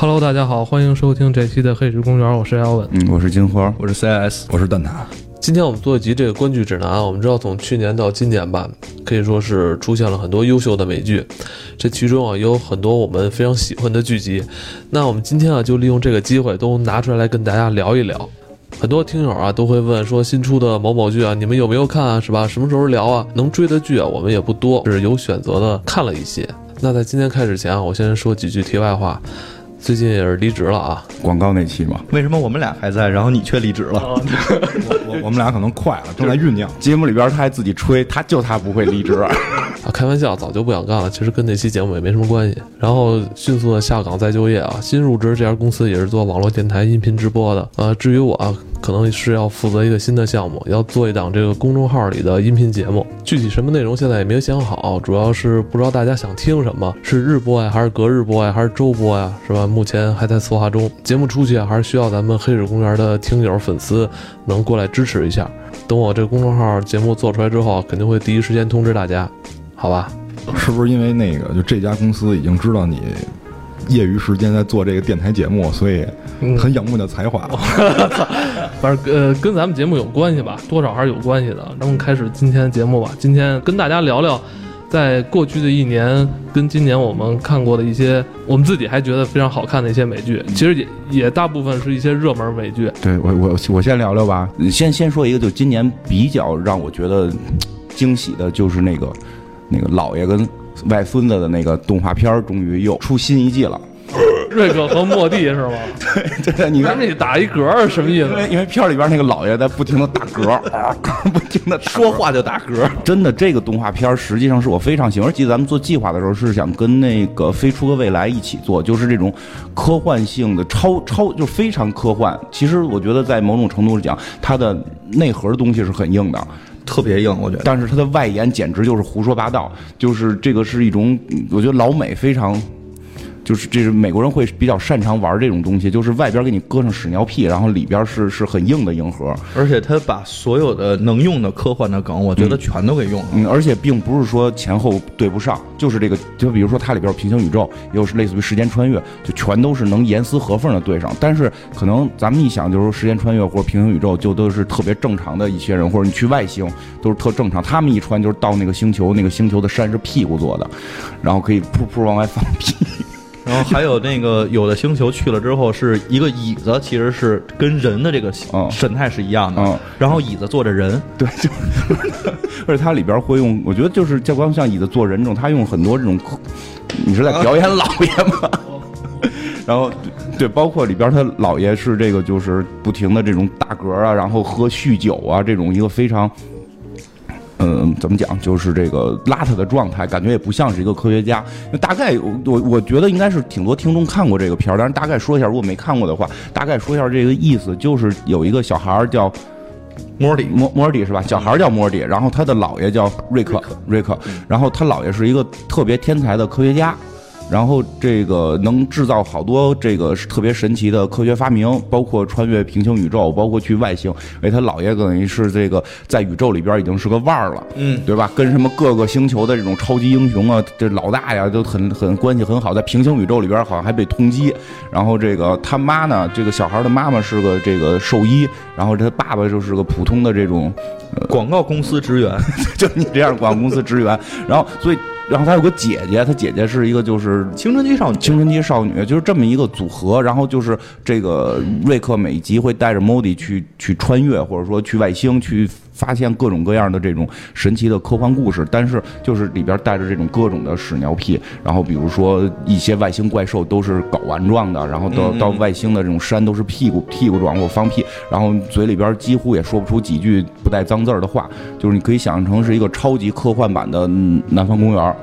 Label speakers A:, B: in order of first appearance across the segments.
A: Hello，大家好，欢迎收听这期的《黑石公园》，我是艾文。
B: 嗯，我是金花，
C: 我是 CS，
D: 我是蛋挞。
A: 今天我们做一集这个观剧指南。我们知道，从去年到今年吧，可以说是出现了很多优秀的美剧，这其中啊也有很多我们非常喜欢的剧集。那我们今天啊就利用这个机会，都拿出来跟大家聊一聊。很多听友啊都会问说，新出的某某剧啊，你们有没有看啊？是吧？什么时候聊啊？能追的剧啊，我们也不多，是有选择的看了一些。那在今天开始前啊，我先说几句题外话。最近也是离职了啊，
B: 广告那期嘛。
C: 为什么我们俩还在，然后你却离职了？我
D: 我我们俩可能快了，正在酝酿。
B: 节目里边他还自己吹，他就他不会离职。啊，
A: 开玩笑，早就不想干了。其实跟那期节目也没什么关系。然后迅速的下岗再就业啊，新入职这家公司也是做网络电台音频直播的。呃，至于我。啊。可能是要负责一个新的项目，要做一档这个公众号里的音频节目，具体什么内容现在也没有想好，主要是不知道大家想听什么，是日播呀，还是隔日播呀，还是周播呀，是吧？目前还在策划中。节目出去，还是需要咱们黑水公园的听友粉丝能过来支持一下。等我这公众号节目做出来之后，肯定会第一时间通知大家，好吧？
D: 是不是因为那个，就这家公司已经知道你？业余时间在做这个电台节目，所以很仰慕你的才华。
A: 反正呃，跟咱们节目有关系吧，多少还是有关系的。咱们开始今天的节目吧。今天跟大家聊聊，在过去的一年跟今年我们看过的一些，我们自己还觉得非常好看的一些美剧。其实也也大部分是一些热门美剧。
B: 对我我我先聊聊吧。先先说一个，就今年比较让我觉得惊喜的，就是那个那个老爷跟。外孙子的那个动画片终于又出新一季了，
A: 瑞克和莫蒂是吗？
B: 对对，你看
A: 这打一嗝是什么意思？
B: 因为因为片里边那个老爷在不停的打嗝，不停的
C: 说话就打嗝。
B: 真的，这个动画片实际上是我非常喜欢。记得咱们做计划的时候是想跟那个《飞出个未来》一起做，就是这种科幻性的超超，就非常科幻。其实我觉得在某种程度上讲，它的内核的东西是很硬的。
C: 特别硬，我觉得，
B: 但是它的外延简直就是胡说八道，就是这个是一种，我觉得老美非常。就是这是美国人会比较擅长玩这种东西，就是外边给你搁上屎尿屁，然后里边是是很硬的硬核，
C: 而且他把所有的能用的科幻的梗，我觉得全都给用了。
B: 嗯，而且并不是说前后对不上，就是这个，就比如说它里边平行宇宙，又是类似于时间穿越，就全都是能严丝合缝的对上。但是可能咱们一想，就是说时间穿越或者平行宇宙，就都是特别正常的一些人，或者你去外星都是特正常。他们一穿就是到那个星球，那个星球的山是屁股做的，然后可以噗噗往外放屁。
C: 然后还有那个有的星球去了之后是一个椅子，其实是跟人的这个神态是一样的。嗯然后椅子坐着人，
B: 对，就是 而且它里边会用，我觉得就是 教官像椅子坐人这种，他用很多这种，你是在表演老爷吗？然后对，包括里边他老爷是这个，就是不停的这种打嗝啊，然后喝酗酒啊，这种一个非常。嗯，怎么讲？就是这个邋遢的状态，感觉也不像是一个科学家。那大概我我觉得应该是挺多听众看过这个片儿，但是大概说一下，如果没看过的话，大概说一下这个意思，就是有一个小孩叫
C: 莫迪，
B: 莫莫迪是吧？小孩叫莫迪，然后他的姥爷叫瑞克，瑞克，然后他姥爷是一个特别天才的科学家。然后这个能制造好多这个特别神奇的科学发明，包括穿越平行宇宙，包括去外星。哎，他姥爷等于是这个在宇宙里边已经是个腕儿了，嗯，对吧？跟什么各个星球的这种超级英雄啊，这老大呀都很很关系很好，在平行宇宙里边好像还被通缉。然后这个他妈呢，这个小孩的妈妈是个这个兽医，然后他爸爸就是个普通的这种
C: 广告公司职员，
B: 就你这样广告公司职员。然后所以。然后他有个姐姐，他姐姐是一个就是
C: 青春期少女，
B: 青春期少女就是这么一个组合。然后就是这个瑞克每集会带着莫迪去去穿越，或者说去外星去。发现各种各样的这种神奇的科幻故事，但是就是里边带着这种各种的屎尿屁，然后比如说一些外星怪兽都是睾丸状的，然后到到外星的这种山都是屁股屁股状或放屁，然后嘴里边几乎也说不出几句不带脏字儿的话，就是你可以想象成是一个超级科幻版的南方公园，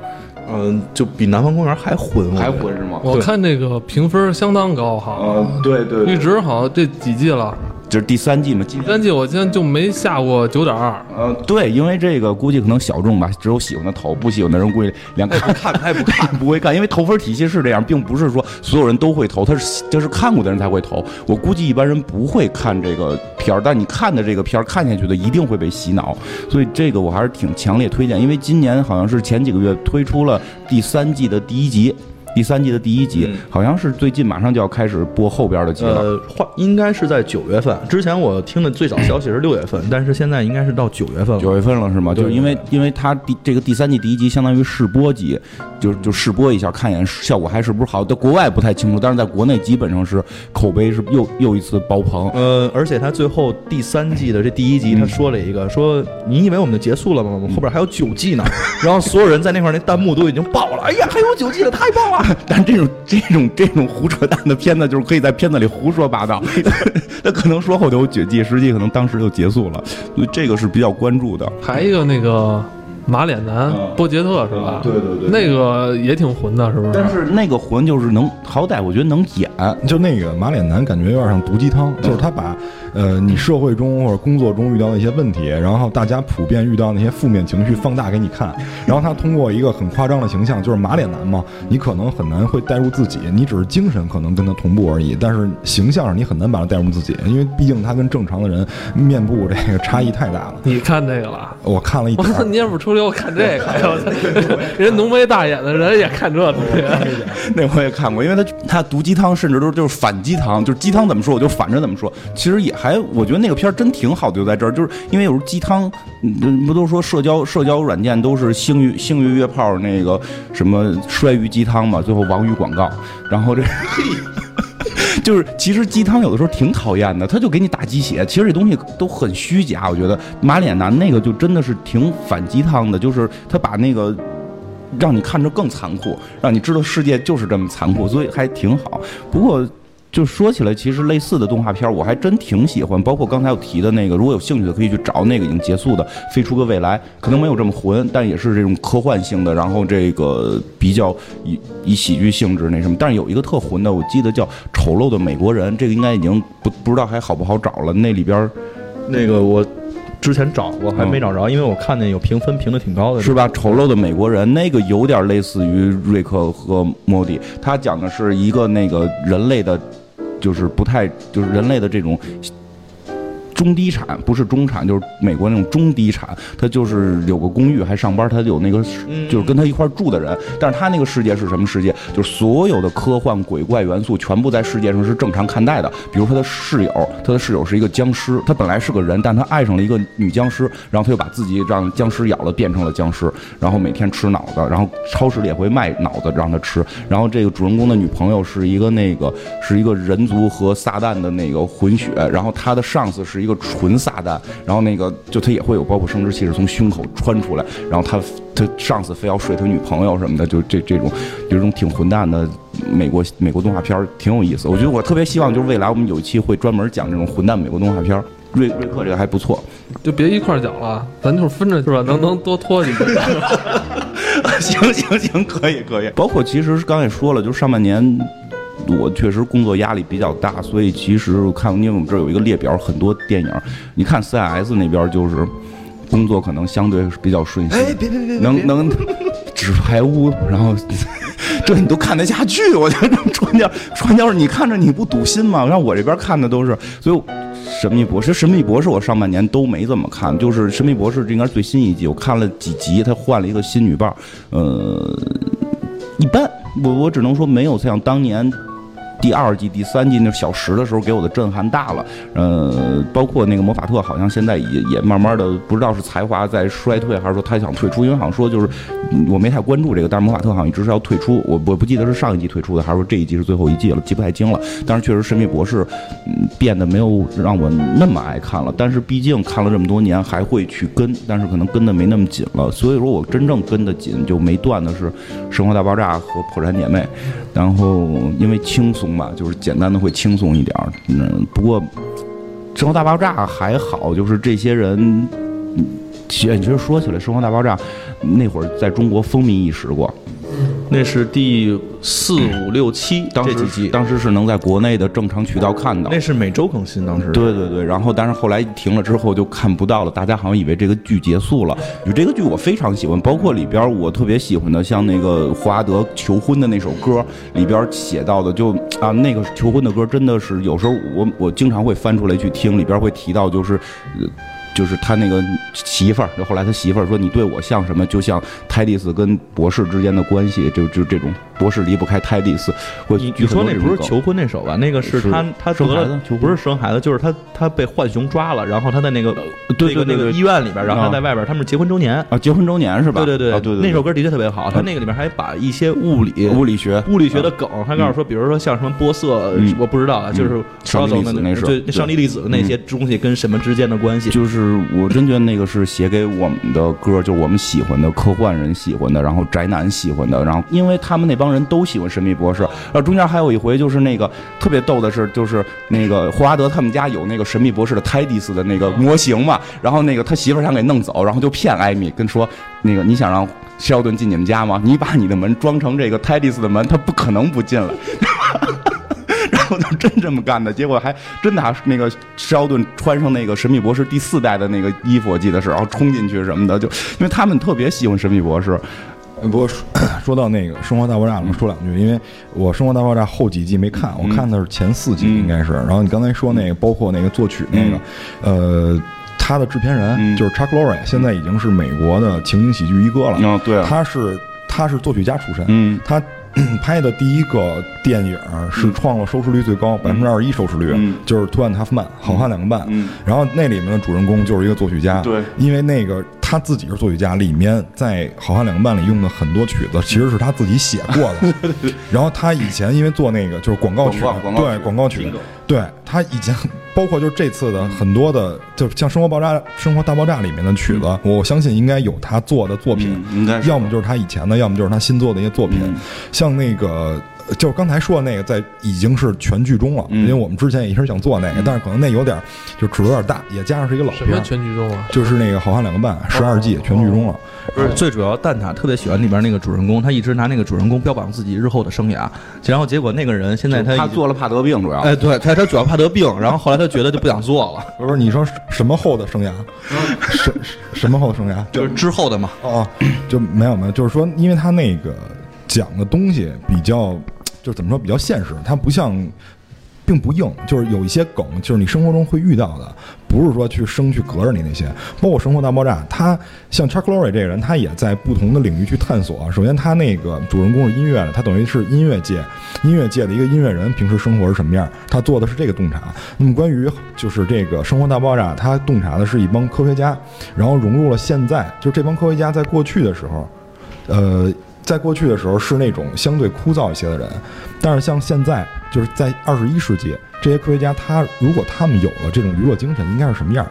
C: 嗯，就比南方公园还混，
B: 还混是吗？
A: 我看那个评分相当高哈，
B: 嗯，对对，
A: 一直好像这几季了。
B: 就是第三季嘛，
A: 第三季我今天就没下过九点二。
B: 呃，对，因为这个估计可能小众吧，只有喜欢的投，不喜欢的人估计连看
C: 看他也不看，
B: 不会看，因为投分体系是这样，并不是说所有人都会投，他是就是看过的人才会投。我估计一般人不会看这个片儿，但你看的这个片儿看下去的一定会被洗脑，所以这个我还是挺强烈推荐。因为今年好像是前几个月推出了第三季的第一集。第三季的第一集，好像是最近马上就要开始播后边的集了。
C: 呃，应该是在九月份。之前我听的最早消息是六月份，但是现在应该是到九月份了。
B: 九月份了是吗？就是因为因为它第这个第三季第一集相当于试播集，就就试播一下，看一眼效果还是不是好。在国外不太清楚，但是在国内基本上是口碑是又又一次爆棚。
C: 呃，而且他最后第三季的这第一集，他说了一个说：“你以为我们就结束了吗？我们后边还有九季呢。”然后所有人在那块那弹幕都已经爆了。哎呀，还有九季了，太棒了！
B: 但这种这种这种胡扯淡的片子，就是可以在片子里胡说八道。他可能说后头有绝技，实际可能当时就结束了。所以这个是比较关注的。
A: 还一个那个。马脸男波杰特是吧？
B: 对对对，
A: 那个也挺混的，是不是？
B: 但是那个混就是能，好歹我觉得能演。
D: 就那个马脸男感觉有点像毒鸡汤，就是他把呃你社会中或者工作中遇到的一些问题，然后大家普遍遇到那些负面情绪放大给你看，然后他通过一个很夸张的形象，就是马脸男嘛，你可能很难会带入自己，你只是精神可能跟他同步而已，但是形象上你很难把他带入自己，因为毕竟他跟正常的人面部这个差异太大了。
A: 你看这个了？
D: 我看了一点。
A: 你也不出。我看这个，人浓眉大眼的人也看这东西。
B: 那我也看过，因为他他毒鸡汤，甚至都就是反鸡汤，就是鸡汤怎么说，我就反着怎么说。其实也还，我觉得那个片儿真挺好的，就在这儿，就是因为有时候鸡汤，不都说社交社交软件都是星鱼星鱼约炮，那个什么摔鱼鸡汤嘛，最后王鱼广告，然后这。就是其实鸡汤有的时候挺讨厌的，他就给你打鸡血。其实这东西都很虚假，我觉得马脸男那个就真的是挺反鸡汤的，就是他把那个让你看着更残酷，让你知道世界就是这么残酷，所以还挺好。不过。就说起来，其实类似的动画片我还真挺喜欢，包括刚才我提的那个，如果有兴趣的可以去找那个已经结束的《飞出个未来》，可能没有这么混，但也是这种科幻性的，然后这个比较以以喜剧性质那什么。但是有一个特混的，我记得叫《丑陋的美国人》，这个应该已经不不知道还好不好找了。那里边
C: 那个我。之前找过还没找着，因为我看见有评分评的挺高的，
B: 是吧？丑陋的美国人那个有点类似于瑞克和莫蒂，他讲的是一个那个人类的，就是不太就是人类的这种。中低产不是中产，就是美国那种中低产。他就是有个公寓还上班，他有那个就是跟他一块住的人。但是他那个世界是什么世界？就是所有的科幻鬼怪元素全部在世界上是正常看待的。比如他的室友，他的室友是一个僵尸，他本来是个人，但他爱上了一个女僵尸，然后他就把自己让僵尸咬了，变成了僵尸，然后每天吃脑子，然后超市里也会卖脑子让他吃。然后这个主人公的女朋友是一个那个是一个人族和撒旦的那个混血，然后他的上司是。一个纯撒旦，然后那个就他也会有包括生殖器是从胸口穿出来，然后他他上司非要睡他女朋友什么的，就这这种有种挺混蛋的美国美国动画片挺有意思。我觉得我特别希望就是未来我们有一期会专门讲这种混蛋美国动画片瑞瑞克这个还不错，
A: 就别一块儿讲了，咱就是分着是吧？能能多拖几个。
B: 行行行，可以可以。包括其实刚才说了，就是上半年。我确实工作压力比较大，所以其实看，因为我们这儿有一个列表，很多电影。你看 CIS 那边就是工作可能相对比较顺心。
C: 哎，别别别，
B: 能能纸牌屋，然后这你都看得下去？我觉得传教传教士，你看着你不堵心吗？像我这边看的都是，所以神秘博士，神秘博士我上半年都没怎么看，就是神秘博士这应该是最新一季，我看了几集，他换了一个新女伴，呃，一般，我我只能说没有像当年。第二季、第三季那小时的时候给我的震撼大了，呃，包括那个魔法特，好像现在也也慢慢的不知道是才华在衰退，还是说他想退出，因为好像说就是我没太关注这个，但是魔法特好像一直是要退出，我我不记得是上一季退出的，还是说这一季是最后一季了，记不太清了。但是确实神秘博士嗯变得没有让我那么爱看了，但是毕竟看了这么多年，还会去跟，但是可能跟的没那么紧了。所以说我真正跟的紧就没断的是《生活大爆炸》和《破产姐妹》，然后因为轻松。吧，就是简单的会轻松一点儿，嗯，不过《生活大爆炸》还好，就是这些人，其实说起来，《生活大爆炸》那会儿在中国风靡一时过。
C: 那是第四五六七这几集，
B: 当时是能在国内的正常渠道看到。
C: 那是每周更新，当时。
B: 对对对，然后但是后来停了之后就看不到了，大家好像以为这个剧结束了。就这个剧我非常喜欢，包括里边我特别喜欢的，像那个霍华德求婚的那首歌里边写到的，就啊那个求婚的歌真的是有时候我我经常会翻出来去听，里边会提到就是。就是他那个媳妇儿，就后来他媳妇儿说：“你对我像什么？就像泰迪斯跟博士之间的关系，就就这种博士离不开泰迪斯。我
C: 你你说那不是求婚那首吧？那个是
B: 是
C: 他他得
B: 生孩子
C: 了不是生孩子，就是他他被浣熊抓了，然后他在那个
B: 对
C: 那个那个
B: 对对对
C: 医院里边，然后他
B: 啊
C: 在外边，他们是结婚周年。
B: 啊，结婚周年是吧？
C: 对对
B: 啊对对，歌
C: 那首歌的确特别好。他那个里面还把一些物理
B: 物理学
C: 物理学的梗，他告诉说，比如说像什么波色
B: 嗯，
C: 我不知道啊，就是
B: 上帝粒子那是
C: 对
B: 对
C: 上帝粒子的那些东西跟什么之间的关系？
B: 就是我真觉得那个是写给我们的歌，就是我们喜欢的科幻人喜欢的，然后宅男喜欢的，然后因为他们那帮人都喜欢神秘博士，然后中间还有一回就是那个特别逗的是，就是那个霍华德他们家有那个神秘博士的泰迪斯的那个模型嘛，然后那个他媳妇儿想给弄走，然后就骗艾米跟说那个你想让肖顿进你们家吗？你把你的门装成这个泰迪斯的门，他不可能不进来。然后就真这么干的，结果还真的还那个肖顿穿上那个神秘博士第四代的那个衣服，我记得是，然后冲进去什么的，就因为他们特别喜欢神秘博士，
D: 不过说 说到那个《生活大爆炸》，我说两句，因为我《生活大爆炸》后几季没看，我看的是前四季
B: 嗯
D: 应该是。然后你刚才说那个，包括那个作曲那个，呃，他的制片人
B: 嗯
D: 就是 Chuck Lorre，现在已经是美国的情景喜剧一哥了。
B: 嗯，对啊，
D: 他是他是作曲家出身，
B: 嗯
D: 他 拍的第一个电影是创了收视率最高，百分之二十一收视率，
B: 嗯
D: 就是《图案塔夫曼》好汉两个半。
B: 嗯
D: 然后那里面的主人公就是一个作曲家，
B: 对
D: 因为那个他自己是作曲家，里面在《好汉两个半》里用的很多曲子其实是他自己写过的。然后他以前因为做那个就是广告曲，对广告曲。对他以前包括就是这次的很多的，就像《生活爆炸》《生活大爆炸》里面的曲子，我相信应该有他做的作品，
B: 嗯应该
D: 要么就是他以前的，要么就是他新做的一些作品，
B: 嗯。
D: 像那个。就是刚才说的那个，在已经是全剧终了，
B: 嗯
D: 因为我们之前也一直想做那个，但是可能那有点就尺度有点大，也加上是一个老
A: 什么，全剧终啊？
D: 就是那个《好汉两个半》十二季全剧终了。
C: 不是最主要，蛋挞特别喜欢里边那个主人公，他一直拿那个主人公标榜自己日后的生涯，然后结果那个人现在他
B: 他做了怕得病，主要，
C: 哎，对他他主要怕得病，然后后来他觉得就不想做了，
D: 不是你说什么后的生涯？什什么后的生涯？
C: 就是之后的嘛。
D: 哦，就没有没有，就是说，因为他那个讲的东西比较，就是怎么说比较现实，它不像，并不硬，就是有一些梗，就是你生活中会遇到的，不是说去生去隔着你那些。包括《生活大爆炸》，他像 Chuck Lorre 这个人，他也在不同的领域去探索。首先，他那个主人公是音乐的，他等于是音乐界音乐界的一个音乐人，平时生活是什么样，他做的是这个洞察。那么关于就是这个《生活大爆炸》，他洞察的是一帮科学家，然后融入了现在，就这帮科学家在过去的时候，呃，在过去的时候是那种相对枯燥一些的人，但是像现在，就是在二十一世纪，这些科学家他如果他们有了这种娱乐精神，应该是什么样？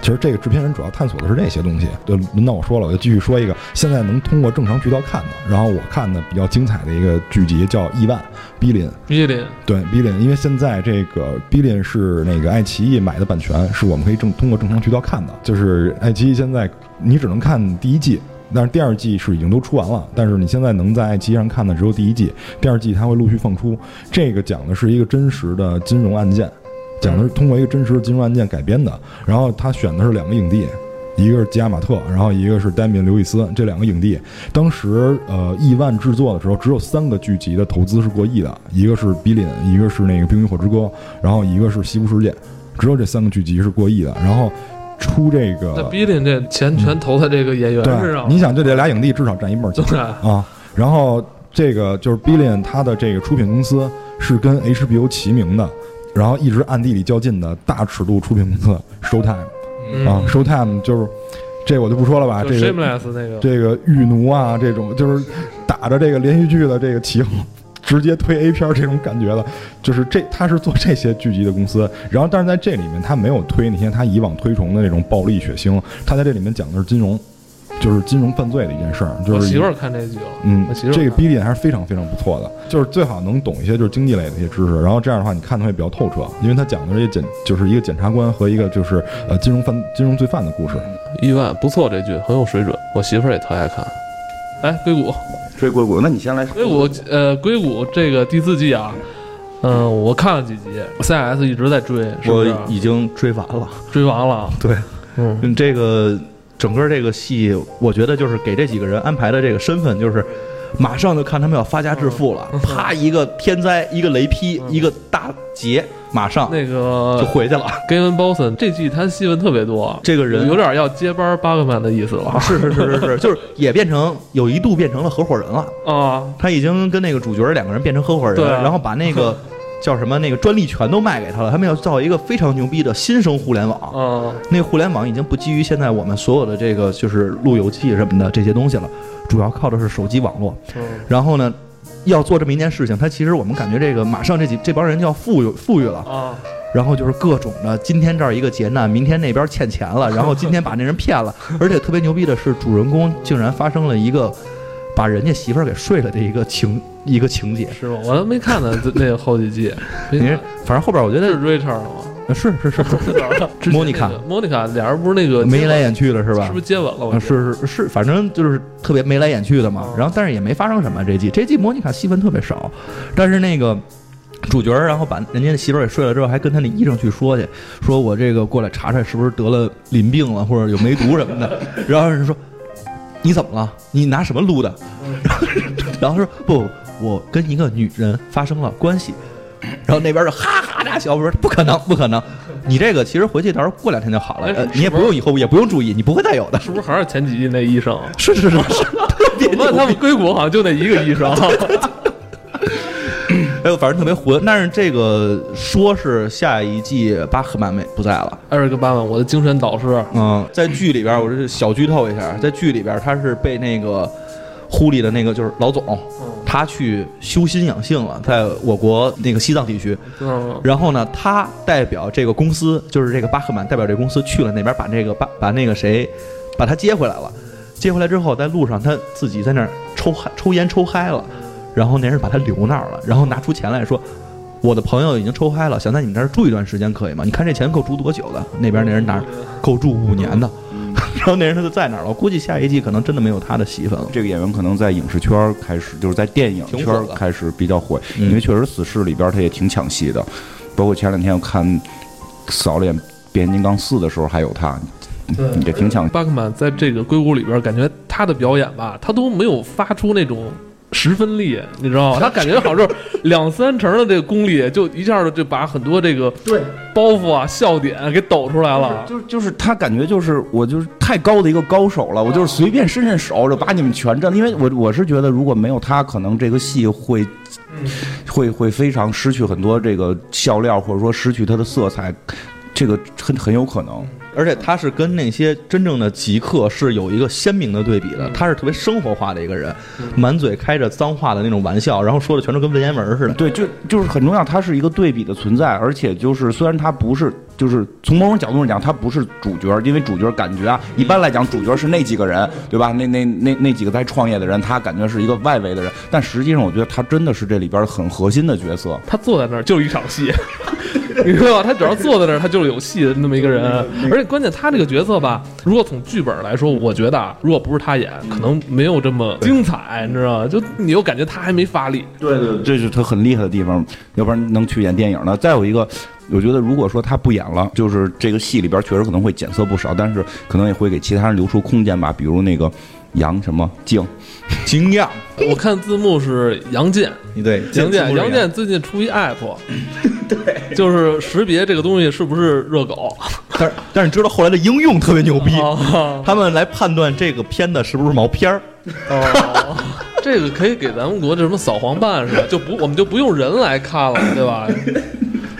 D: 其实这个制片人主要探索的是这些东西。对，轮到我说了，我就继续说一个现在能通过正常渠道看的，然后我看的比较精彩的一个剧集叫《亿万》逼林。
A: 逼林
D: 对 b i l l i o n 因为现在这个 b i l l i o n 是那个爱奇艺买的版权，是我们可以正通过正常渠道看的。就是爱奇艺现在你只能看第一季，但是第二季是已经都出完了。但是你现在能在爱奇艺上看的只有第一季，第二季它会陆续放出。这个讲的是一个真实的金融案件，讲的是通过一个真实的金融案件改编的。然后他选的是两个影帝。一个是吉亚马特，然后一个是丹米·刘易斯，这两个影帝，当时呃亿万制作的时候，只有三个剧集的投资是过亿的，一个是《比林》，一个是那个《冰与火之歌》，然后一个是《西部世界》，只有这三个剧集是过亿的。然后出这
A: 那
D: 个，
A: 逼林这钱全投在这个演员身
D: 对，
A: 上，
D: 你想就这俩影帝至少占一半儿钱啊。然后这个就是 Billion，它的这个出品公司是跟 HBO 齐名的，然后一直暗地里较劲的大尺度出品公司 Showtime
A: 嗯。
D: 啊，Showtime 就是这我就不说了吧，这个
A: Shameless 那个，
D: 这个玉奴啊，这种就是打着这个连续剧的这个旗号，直接推 A 片儿这种感觉的，就是这他是做这些剧集的公司，然后但是在这里面他没有推那些他以往推崇的那种暴力血腥，他在这里面讲的是金融，就是金融犯罪的一件事儿，就是
A: 我媳妇儿看这剧了，
D: 嗯
A: 我媳妇，
D: 这个
A: 看
D: 逼点还是非常非常不错的，就是最好能懂一些就是经济类的一些知识，然后这样的话你看的会比较透彻，因为他讲的这些检就是一个检察官和一个就是呃金融犯金融罪犯的故事。
A: 意外不错，这剧很有水准，我媳妇儿也特爱看。哎，硅谷，
B: 追硅谷，那你先来说
A: 硅谷，呃，硅谷这个第四季啊，嗯、我看了几集，CS 一直在追，是不
C: 我？已经追完了。
A: 追完了，
C: 对，
A: 嗯，
C: 嗯，这个整个这个戏，我觉得就是给这几个人安排的这个身份，就是马上就看他们要发家致富了，啪一个天灾，一个雷劈，一个大劫，马上
A: 那个
C: 就回去了。
A: Gavin Boston 这季他戏份特别多，
C: 这个人
A: 有点要接班巴克曼的意思了
C: 是是是是是，就是也变成有一度变成了合伙人了。
A: 啊。
C: 他已经跟那个主角两个人变成合伙人，
A: 对啊
C: 然后把那个 叫什么那个专利全都卖给他了。他们要造一个非常牛逼的新生互联网。
A: 啊，
C: 那个互联网已经不基于现在我们所有的这个就是路由器什么的这些东西了，主要靠的是手机网络。
A: 嗯
C: 然后呢，要做这么一件事情，他其实我们感觉这个马上这几这帮人就要富裕富裕了，
A: 啊，
C: 然后就是各种的，今天这儿一个劫难，明天那边欠钱了，然后今天把那人骗了，而且特别牛逼的是，主人公竟然发生了一个把人家媳妇儿给睡了的一个情一个情节。
A: 是吗？我都没看呢，这那个后几季。没
C: 你反正后边我觉得
A: 是
C: 得
A: Richard 吗？
C: 是是是是 莫妮卡
A: 莫妮卡俩人不是那个
C: 眉来眼去的是吧
A: 是不？是接吻了？
C: 是是是，反正就是特别眉来眼去的嘛
A: 哦。
C: 然后但是也没发生什么这季，这季莫妮卡戏份特别少，但是那个。主角然后把人家的媳妇儿给睡了之后，还跟他那医生去说去，说我这个过来查查是不是得了淋病了，或者有梅毒什么的。然后人说你怎么了？你拿什么撸的？然后说不，我跟一个女人发生了关系。然后那边就哈哈大笑，我说不可能，不可能。你这个其实回去到时候过两天就好了，你也
A: 不
C: 用以后也不用注意，你不会再有的。
A: 是不是还是前几季那医生？
C: 是是是是，特别
A: 我他们硅谷好像就那一个医生。
C: 哎呦，反正特别混。但是这个说是下一季巴赫曼没不在了。
A: 艾瑞克巴曼，我的精神导师。
C: 嗯，在剧里边，我这是小剧透一下，在剧里边他是被那个呼里的那个就是老总，他去修心养性了，在我国那个西藏地区。
A: 嗯，
C: 然后呢，他代表这个公司，就是这个巴赫曼代表这个公司去了那边，把这个把把那个谁，把他接回来了。接回来之后，在路上他自己在那儿抽嗨抽烟抽嗨了，然后那人把他留那儿了，然后拿出钱来说。我的朋友已经抽嗨了，想在你们这儿住一段时间，可以吗？你看这钱够住多久的？那边那人拿够住五年的，然后那人他就在那儿了。我估计下一季可能真的没有他的戏份了。
B: 这个演员可能在影视圈开始，就是在电影圈开始比较火，
C: 嗯
B: 因为确实《死侍》里边他也挺抢戏的，包括前两天我看扫脸《变形金刚四》的时候还有他，也挺抢。
A: 巴克曼在这个硅谷里边，感觉他的表演吧，他都没有发出那种十分力，你知道吗？他感觉好像是两三成的这个功力，就一下就把很多这个
B: 对，
A: 包袱啊、笑点给抖出来了。
B: 就是就是他感觉就是我就是太高的一个高手了，我就是随便伸伸手就把你们全震了。因为我我是觉得如果没有他，可能这个戏会会会非常失去很多这个笑料，或者说失去它的色彩，这个很很有可能。
C: 而且他是跟那些真正的极客是有一个鲜明的对比的，他是特别生活化的一个人，满嘴开着脏话的那种玩笑，然后说的全都跟文言文似的。
B: 对，就就是很重要，他是一个对比的存在，而且就是虽然他不是，就是从某种角度上讲，他不是主角，因为主角感觉啊，一般来讲主角是那几个人，对吧？那那那那几个在创业的人，他感觉是一个外围的人，但实际上我觉得他真的是这里边很核心的角色。
A: 他坐在那儿就是一场戏，你知道吧？他只要坐在那儿，他就是有戏的那么一个人。而且关键他这个角色吧，如果从剧本来说，我觉得啊，如果不是他演，可能没有这么精彩，你知道吗？就你又感觉他还没发力。
B: 对对，这是他很厉害的地方，要不然能去演电影呢。再有一个，我觉得如果说他不演了，就是这个戏里边确实可能会减色不少，但是可能也会给其他人留出空间吧，比如那个杨什么静，
C: 惊讶，
A: 我看字幕是杨健，
C: 你对
A: 杨健，杨健最近出一 app，对，就是识别这个东西是不是热狗。
C: 但是但是你知道后来的应用特别牛逼，
A: 哦
C: 他们来判断这个片子是不是毛片儿。
A: 哦，这个可以给咱们国这什么扫黄办是吧？就不我们就不用人来看了，对吧？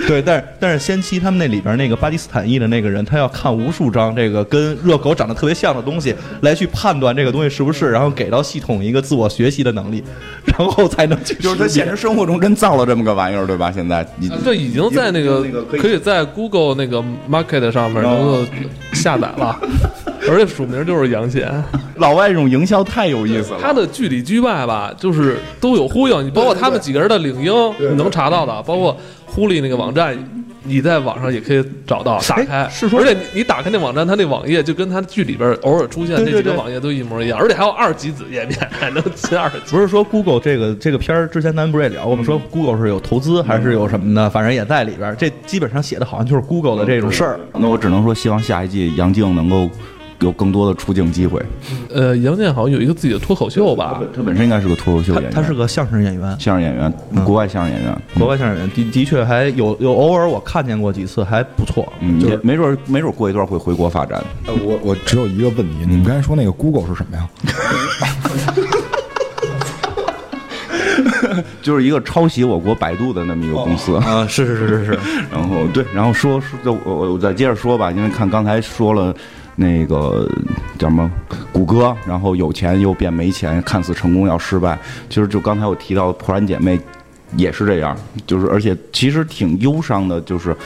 C: 对，但是但是先期他们那里边那个巴基斯坦裔的那个人，他要看无数张这个跟热狗长得特别像的东西，来去判断这个东西是不是，然后给到系统一个自我学习的能力，然后才能去
B: 就是
C: 在
B: 现实生活中真造了这么个玩意儿，对吧？现在你
A: 这已经在那个
B: 那个可以
A: 可以在 Google 那个 Market 上面能够下载了，而且署名就是杨戬。
B: 老外这种营销太有意思了。
A: 他的剧里剧外吧，就是都有呼应。你包括他们几个人的领英，你能查到的，包括狐狸那个网站，你在网上也可以找到。打开
C: 是说
A: 而且你你打开那网站，它那网页就跟他剧里边偶尔出现那几个网页都一模一样，而且还有二级子页面，还能进二级。
C: 不是说 Google 这个这个片儿之前咱们不是也聊过吗？说 Google 是有投资还是有什么的，反正也在里边。这基本上写的好像就是 Google 的这种事儿。
B: 那我只能说，希望下一季杨静能够有更多的出镜机会。
A: 呃，杨健好像有一个自己的脱口秀吧？
B: 他本身应该是个脱口秀演员，
C: 他是个相声演员，
B: 相声演员，国外相声演员。
C: 国外相声演员，的的确还有有偶尔我看见过几次，还不错。
B: 嗯，
C: 就是
B: 也没准儿没准儿过一段会回国发展。
D: 呃我我只有一个问题，你们刚才说那个 Google 是什么呀？
B: 就是一个抄袭我国百度的那么一个公司。
C: 啊，是是是是是，
B: 然后对，然后说说，就我我我再接着说吧，因为看刚才说了那个叫什么谷歌，然后有钱又变没钱，看似成功要失败。其实就刚才我提到的《破产姐妹》也是这样，就是而且其实挺忧伤的，就是。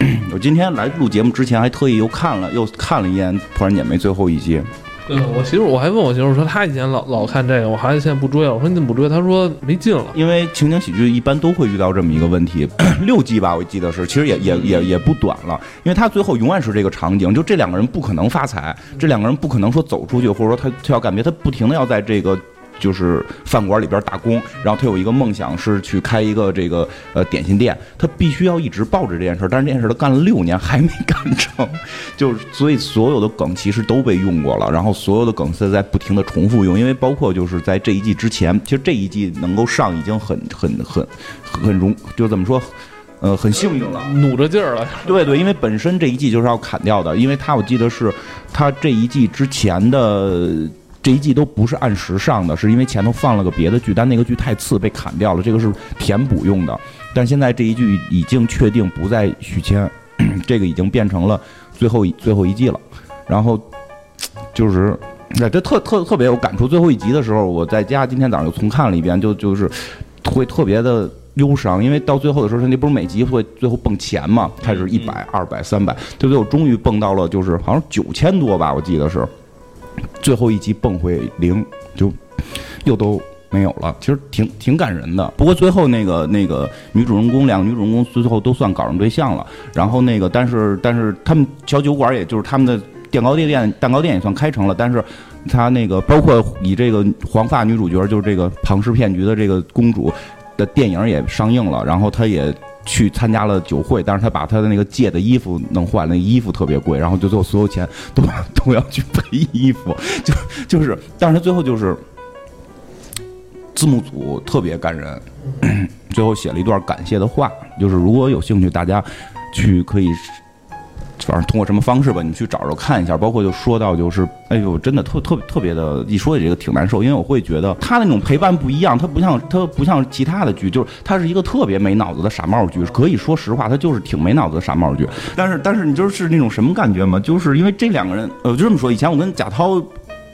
B: 我今天来录节目之前，还特意又看了又看了一眼《破产姐妹》最后一集，
A: 对，我媳妇我还问我媳妇说，她以前老老看这个，我孩子现在不追了。我说你怎么不追？她说没劲了。
B: 因为情景喜剧一般都会遇到这么一个问题，六季吧，我记得是，其实也也也也不短了，因为他最后永远是这个场景，就这两个人不可能发财，这两个人不可能说走出去，或者说他他要干别，他不停的要在这个。就是饭馆里边打工，然后他有一个梦想是去开一个这个呃点心店，他必须要一直抱着这件事儿，但是这件事儿他干了六年还没干成，就是所以所有的梗其实都被用过了，然后所有的梗是在不停的重复用，因为包括就是在这一季之前，其实这一季能够上已经很很很很容，就怎么说，呃，很幸运了。
A: 努着劲儿了，
B: 对对，因为本身这一季就是要砍掉的，因为他我记得是他这一季之前的。这一季都不是按时上的，是因为前头放了个别的剧，但那个剧太次被砍掉了，这个是填补用的。但现在这一剧已经确定不再续签，这个已经变成了最后一最后一季了。然后就是，哎，这特特特别有感触。最后一集的时候，我在家今天早上又重看了一遍，就就是会特别的忧伤，因为到最后的时候，那不是每集会最后蹦钱嘛，开始一百、二百、三百，最后终于蹦到了就是好像九千多吧，我记得是。最后一集蹦回零，就又都没有了。其实挺挺感人的。不过最后那个那个女主人公，两个女主人公最后都算搞上对象了。然后那个，但是但是他们小酒馆，也就是他们的蛋糕店店蛋糕店也算开成了。但是他那个包括以这个黄发女主角，就是这个庞氏骗局的这个公主的电影也上映了。然后他也。去参加了酒会，但是他把他的那个借的衣服弄坏了，那衣服特别贵，然后就最后所有钱都都要去赔衣服，就就是，但是他最后就是字幕组特别感人，最后写了一段感谢的话，就是如果有兴趣，大家去可以。反正通过什么方式吧，你去找着看一下。包括就说到就是，哎呦，真的特特特别的，一说起这个挺难受，因为我会觉得他那种陪伴不一样，他不像他不像其他的剧，就是他是一个特别没脑子的傻帽剧。可以说实话，他就是挺没脑子的傻帽剧。但是但是你就是那种什么感觉吗？就是因为这两个人，呃，就这么说，以前我跟贾涛。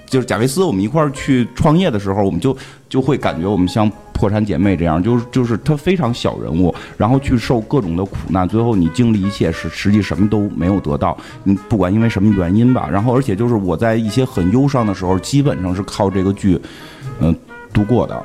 B: 就是贾维斯，我们一块儿去创业的时候，我们就就会感觉我们像破产姐妹这样，就是就是他非常小人物，然后去受各种的苦难，最后你经历一切是实际什么都没有得到，嗯不管因为什么原因吧，然后而且就是我在一些很忧伤的时候，基本上是靠这个剧，嗯、度过的。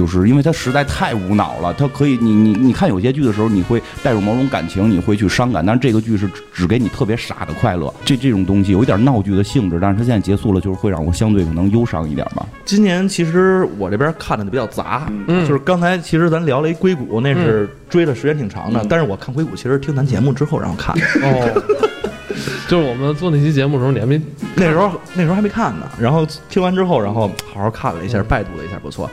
B: 就是因为它实在太无脑了，它可以你你你看有些剧的时候，你会带入某种感情，你会去伤感，但是这个剧是只只给你特别傻的快乐，这这种东西有一点闹剧的性质，但是它现在结束了，就是会让我相对可能忧伤一点吧。
C: 今年其实我这边看的比较杂，
A: 嗯。
C: 就是刚才其实咱聊了一硅谷，那是追的时间挺长的，但是我看硅谷其实听咱节目之后然后看。的，
A: 哦，就是我们做那期节目的时候，你还没
C: 那时候那时候还没看呢，然后听完之后，然后好好看了一下，拜读了一下，不错。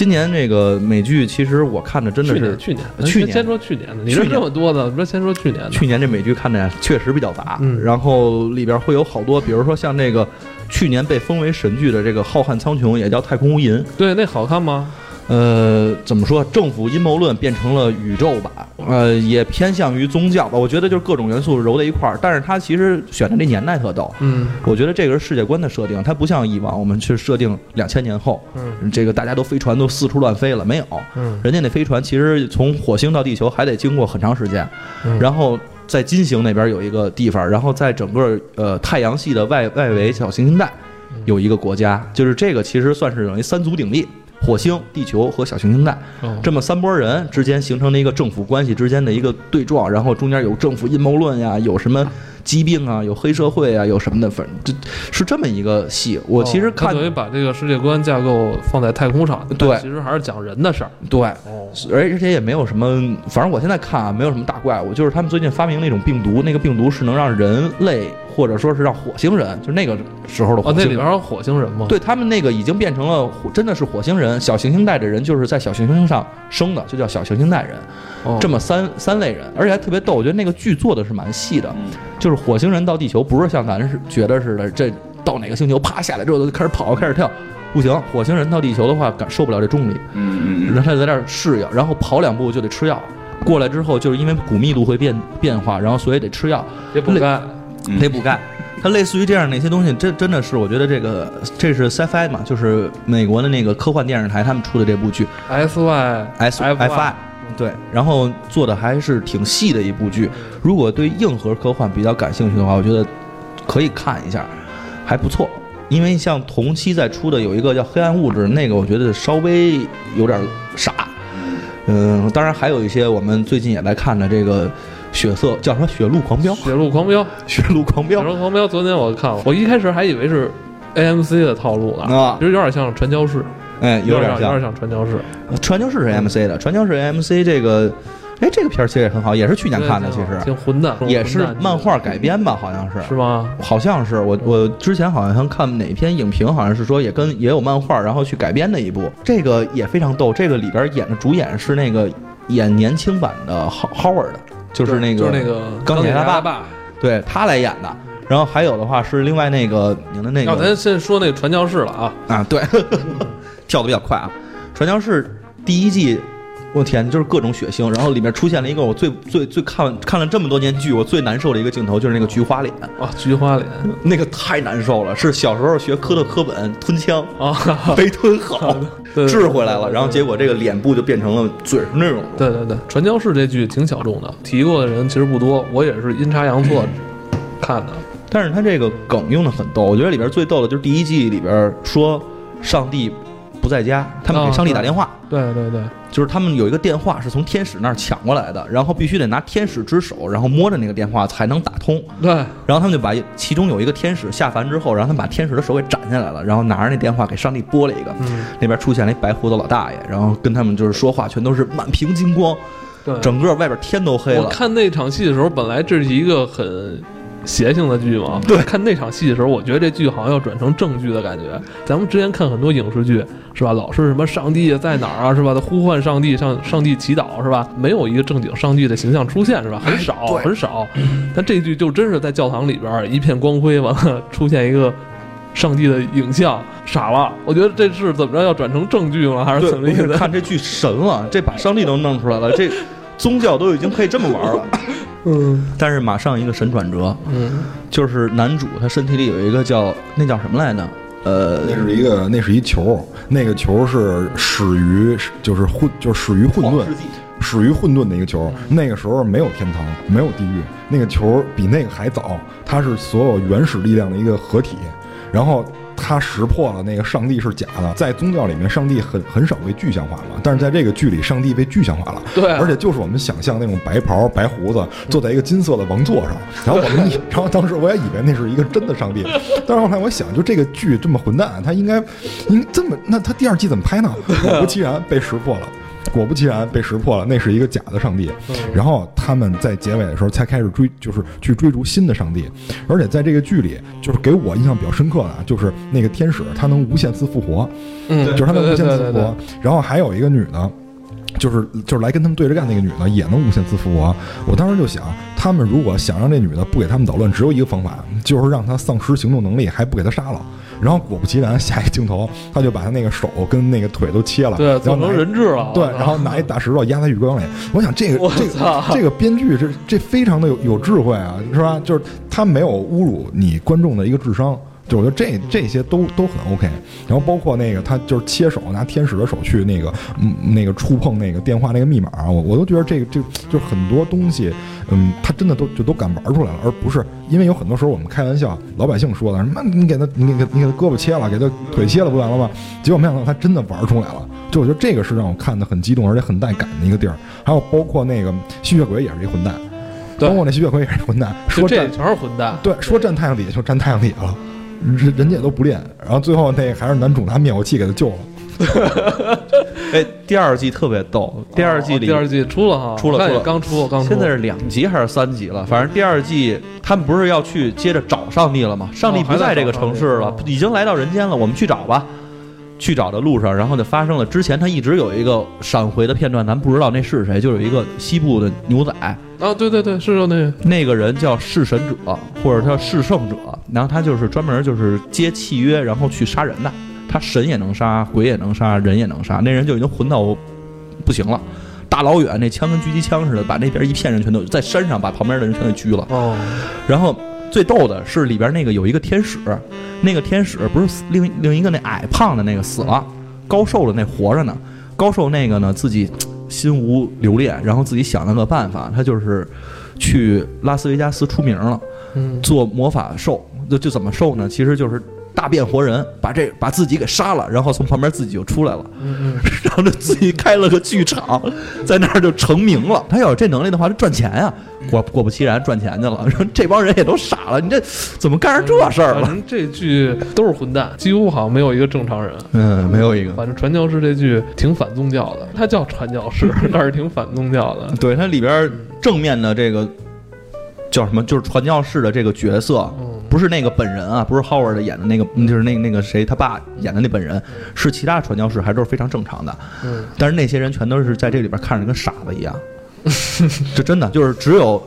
C: 今年这个美剧，其实我看的真的是
A: 去年去年
C: 去年
A: 先说去年的，你说这么多的，不是先说去年的？
C: 去年这美剧看的确实比较杂，
A: 嗯
C: 然后里边会有好多，比如说像那个去年被封为神剧的这个《浩瀚苍穹》，也叫《太空无垠》。
A: 对，那好看吗？
C: 呃，怎么说？政府阴谋论变成了宇宙版，呃，也偏向于宗教吧。我觉得就是各种元素揉在一块儿，但是它其实选的这年代特逗。
A: 嗯
C: 我觉得这个是世界观的设定，它不像以往我们去设定两千年后，
A: 嗯
C: 这个大家都飞船都四处乱飞了，没有。
A: 嗯
C: 人家那飞船其实从火星到地球还得经过很长时间，
A: 嗯
C: 然后在金星那边有一个地方，然后在整个呃太阳系的外外围小行星带有一个国家，就是这个其实算是等于三足鼎立。火星、地球和小行星带
A: 哦。
C: 这么三拨人之间形成了一个政府关系之间的一个对撞，然后中间有政府阴谋论呀，有什么疾病啊，有黑社会啊，有什么的，反正这是这么一个戏。我其实看
A: 哦他等于把这个世界观架构放在太空上，
C: 对
A: 其实还是讲人的事儿。
C: 对，
A: 哦，
C: 而且也没有什么，反正我现在看啊，没有什么大怪物，就是他们最近发明了一种病毒，那个病毒是能让人类或者说是让火星人，就那个时候的火
A: 哦，那。里边还有火星人吗？
C: 对他们那个已经变成了火，真的是火星人，小行星带着人，就是在小行星上生的，就叫小行星带人。
A: 哦，
C: 这么三三类人，而且还特别逗，我觉得那个剧做的是蛮细的，
B: 嗯
C: 就是火星人到地球不是像咱是觉得似的，这到哪个星球啪下来之后就开始跑开始跳，不行，火星人到地球的话感受不了这重力，
B: 嗯嗯
C: 让他在那儿适应，然后跑两步就得吃药。过来之后，就是因为骨密度会变变化，然后所以得吃药，
A: 也不干。
B: 嗯。
C: 得补钙。它类似于这样的一些东西，真真的是我觉得这个这是 sci-fi 嘛，就是美国的那个科幻电视台他们出的这部剧。
A: S Y
C: S
A: F
C: I，对，然后做的还是挺细的一部剧。如果对硬核科幻比较感兴趣的话，我觉得可以看一下，还不错。因为像同期在出的有一个叫《黑暗物质》，那个我觉得稍微有点傻。嗯，当然还有一些我们最近也在看的这个血色叫什么《血路狂飙》，
A: 血路狂飙，《
C: 血路狂飙
A: 血》路狂飙，昨天我看了，我一开始还以为是 AMC 的套路呢，
C: 啊
A: 其，实有点像传教士，
C: 哎，有点像
A: 有点像传教士。
C: 传教士是 AMC 的，传教士 AMC 这个，哎，这个片儿其实也很好，也是去年看的，其实
A: 挺混的，
C: 也是漫画改编吧，好像是。
A: 是吗？
C: 好像是我我之前好像看哪篇影评，好像是说也跟也有漫画，然后去改编的一部，这个也非常逗。这个里边演的主演是那个演年轻版的 How- Howard，就是那个
A: 就是那个
C: 钢铁侠爸
A: 爸。
C: 对他来演的。然后还有的话是另外那个你的那个，那
A: 咱先说那个传教士了啊，
C: 啊，对，跳的比较快啊。传教士第一季，我天，就是各种血腥，然后里面出现了一个我最最最看看了这么多年剧我最难受的一个镜头，就是那个菊花脸，
A: 啊，菊花脸
C: 那个太难受了，是小时候学科特课本吞枪。
A: 啊，
C: 没吞好，
A: 对
C: 治回来了，然后结果这个脸部就变成了嘴是那种。
A: 对对对，传教士这剧挺小众的，提过的人其实不多，我也是阴差阳错看的。
C: 但是他这个梗用的很逗，我觉得里边最逗的就是第一季里边说上帝不在家，他们给
A: 哦
C: 上帝打电话，
A: 对对对，
C: 就是他们有一个电话是从天使那儿抢过来的，然后必须得拿天使之手，然后摸着那个电话才能打通。
A: 对，
C: 然后他们就把其中有一个天使下凡之后，然后他们把天使的手给斩下来了，然后拿着那电话给上帝拨了一个。
A: 嗯，
C: 那边出现了一白胡子老大爷，然后跟他们就是说话全都是满屏金光，
A: 对。
C: 整个外边天都黑了。
A: 我看那场戏的时候，本来这是一个很邪性的剧嘛。
C: 对
A: 看那场戏的时候，我觉得这剧好像要转成正剧的感觉。咱们之前看很多影视剧，是吧？老是什么上帝在哪儿啊，是吧？他呼唤上帝，向上帝祈祷，是吧？没有一个正经上帝的形象出现，是吧？很少，
C: 对
A: 很少。但这剧就真是在教堂里边儿一片光辉，完了出现一个。上帝的影像傻了，我觉得这是怎么着要转成正剧吗？还是，怎么意思？
C: 看这剧神了，这把上帝都弄出来了，这宗教都已经可以这么玩了。
A: 嗯
C: 但是马上一个神转折，
A: 嗯，
C: 就是男主他身体里有一个叫那叫什么来着？呃，
D: 那是一个，那是一球，那个球是始于就是混，就是始于混沌，始于混沌的一个球。那个时候没有天堂，没有地狱，那个球比那个还早，它是所有原始力量的一个合体。然后他识破了那个上帝是假的，在宗教里面，上帝很很少被具象化嘛，但是在这个剧里，上帝被具象化了。
A: 对啊
D: 而且就是我们想象那种白袍、白胡子，坐在一个金色的王座上。然后我们以，然后当时我也以为那是一个真的上帝，但是后来我想，就这个剧这么混蛋，他应该应这么，那他第二季怎么拍呢？果不其然被识破了。果不其然被识破了，那是一个假的上帝。然后他们在结尾的时候才开始追，就是去追逐新的上帝。而且在这个剧里，就是给我印象比较深刻的啊，就是那个天使他能无限次复活，
A: 嗯，
D: 就是他能无限次复活。然后还有一个女的，就是就是来跟他们对着干那个女的也能无限次复活。我当时就想，他们如果想让这女的不给他们捣乱，只有一个方法，就是让她丧失行动能力，还不给她杀了。然后果不其然，下一个镜头他就把他那个手跟那个腿都切了，
A: 对，做成
D: 然后拿
A: 人质了。
D: 对，然后拿一大石头压在浴缸里。我想这个这
A: 操
D: 个这个编剧这这非常的有有智慧啊，是吧？就是他没有侮辱你观众的一个智商。就我觉得这这些都都很 OK，然后包括那个他就是切手拿天使的手去那个嗯那个触碰那个电话那个密码，我我都觉得这个这就很多东西，嗯，他真的都就都敢玩出来了，而不是因为有很多时候我们开玩笑，老百姓说的什么你给他你给你给他胳膊切了，给他腿切了不完了吗？结果没想到他真的玩出来了，就我觉得这个是让我看的很激动，而且很带感的一个地儿。还有包括那个吸血鬼也是一混蛋，包括那吸血鬼也是混蛋，说这
A: 全是混蛋。
D: 对说站太阳底下就站太阳底下了，人人家也都不练，然后最后那还是男主拿灭火器给他救了。
C: 哎，第二季特别逗，第二季里
A: 哦第二季出了哈，
C: 出了出了
A: 刚出，刚出。
C: 现在是两集还是三集了？反正第二季他们不是要去接着找上帝了吗？上帝不在这个城市了已经来到人间了，我们去找吧。去找的路上，然后就发生了之前他一直有一个闪回的片段，咱不知道那是谁，就有一个西部的牛仔，
A: 啊，对对对，是有那个
C: 那个人叫弑神者或者叫弑圣者，然后他就是专门就是接契约，然后去杀人的。他神也能杀，鬼也能杀，人也能杀。那人就已经混到不行了，大老远那枪跟狙击枪似的，把那边一片人全都在山上把旁边的人全给狙了。
A: 哦，
C: 然后最逗的是里边那个有一个天使，那个天使不是死另另一个那矮胖的那个死了，高瘦的那活着呢。高瘦那个呢自己心无留恋，然后自己想了个办法，他就是去拉斯维加斯出名了，
A: 嗯，
C: 做魔法兽。就就怎么受呢？其实就是大变活人，把这把自己给杀了，然后从旁边自己就出来了。然后就自己开了个剧场，在那儿就成名了。他要有这能力的话，就赚钱呀。果果不其然，赚钱去了。说 这帮人也都傻了，你这怎么干上这事儿了？
A: 反正这剧都是混蛋，几乎好像没有一个正常人。
C: 嗯，没有一个。
A: 反正传教士这剧挺反宗教的，它叫传教士，但是挺反宗教的。
C: 对，它里边正面的这个叫什么，就是传教士的这个角色，
A: 嗯，
C: 不是那个本人啊，不是 Howard 演的那个，就是那那个谁他爸演的那本人，是其他传教士，还都是非常正常的。
A: 嗯，
C: 但是那些人全都是在这里边看着跟傻子一样，这真的就是只有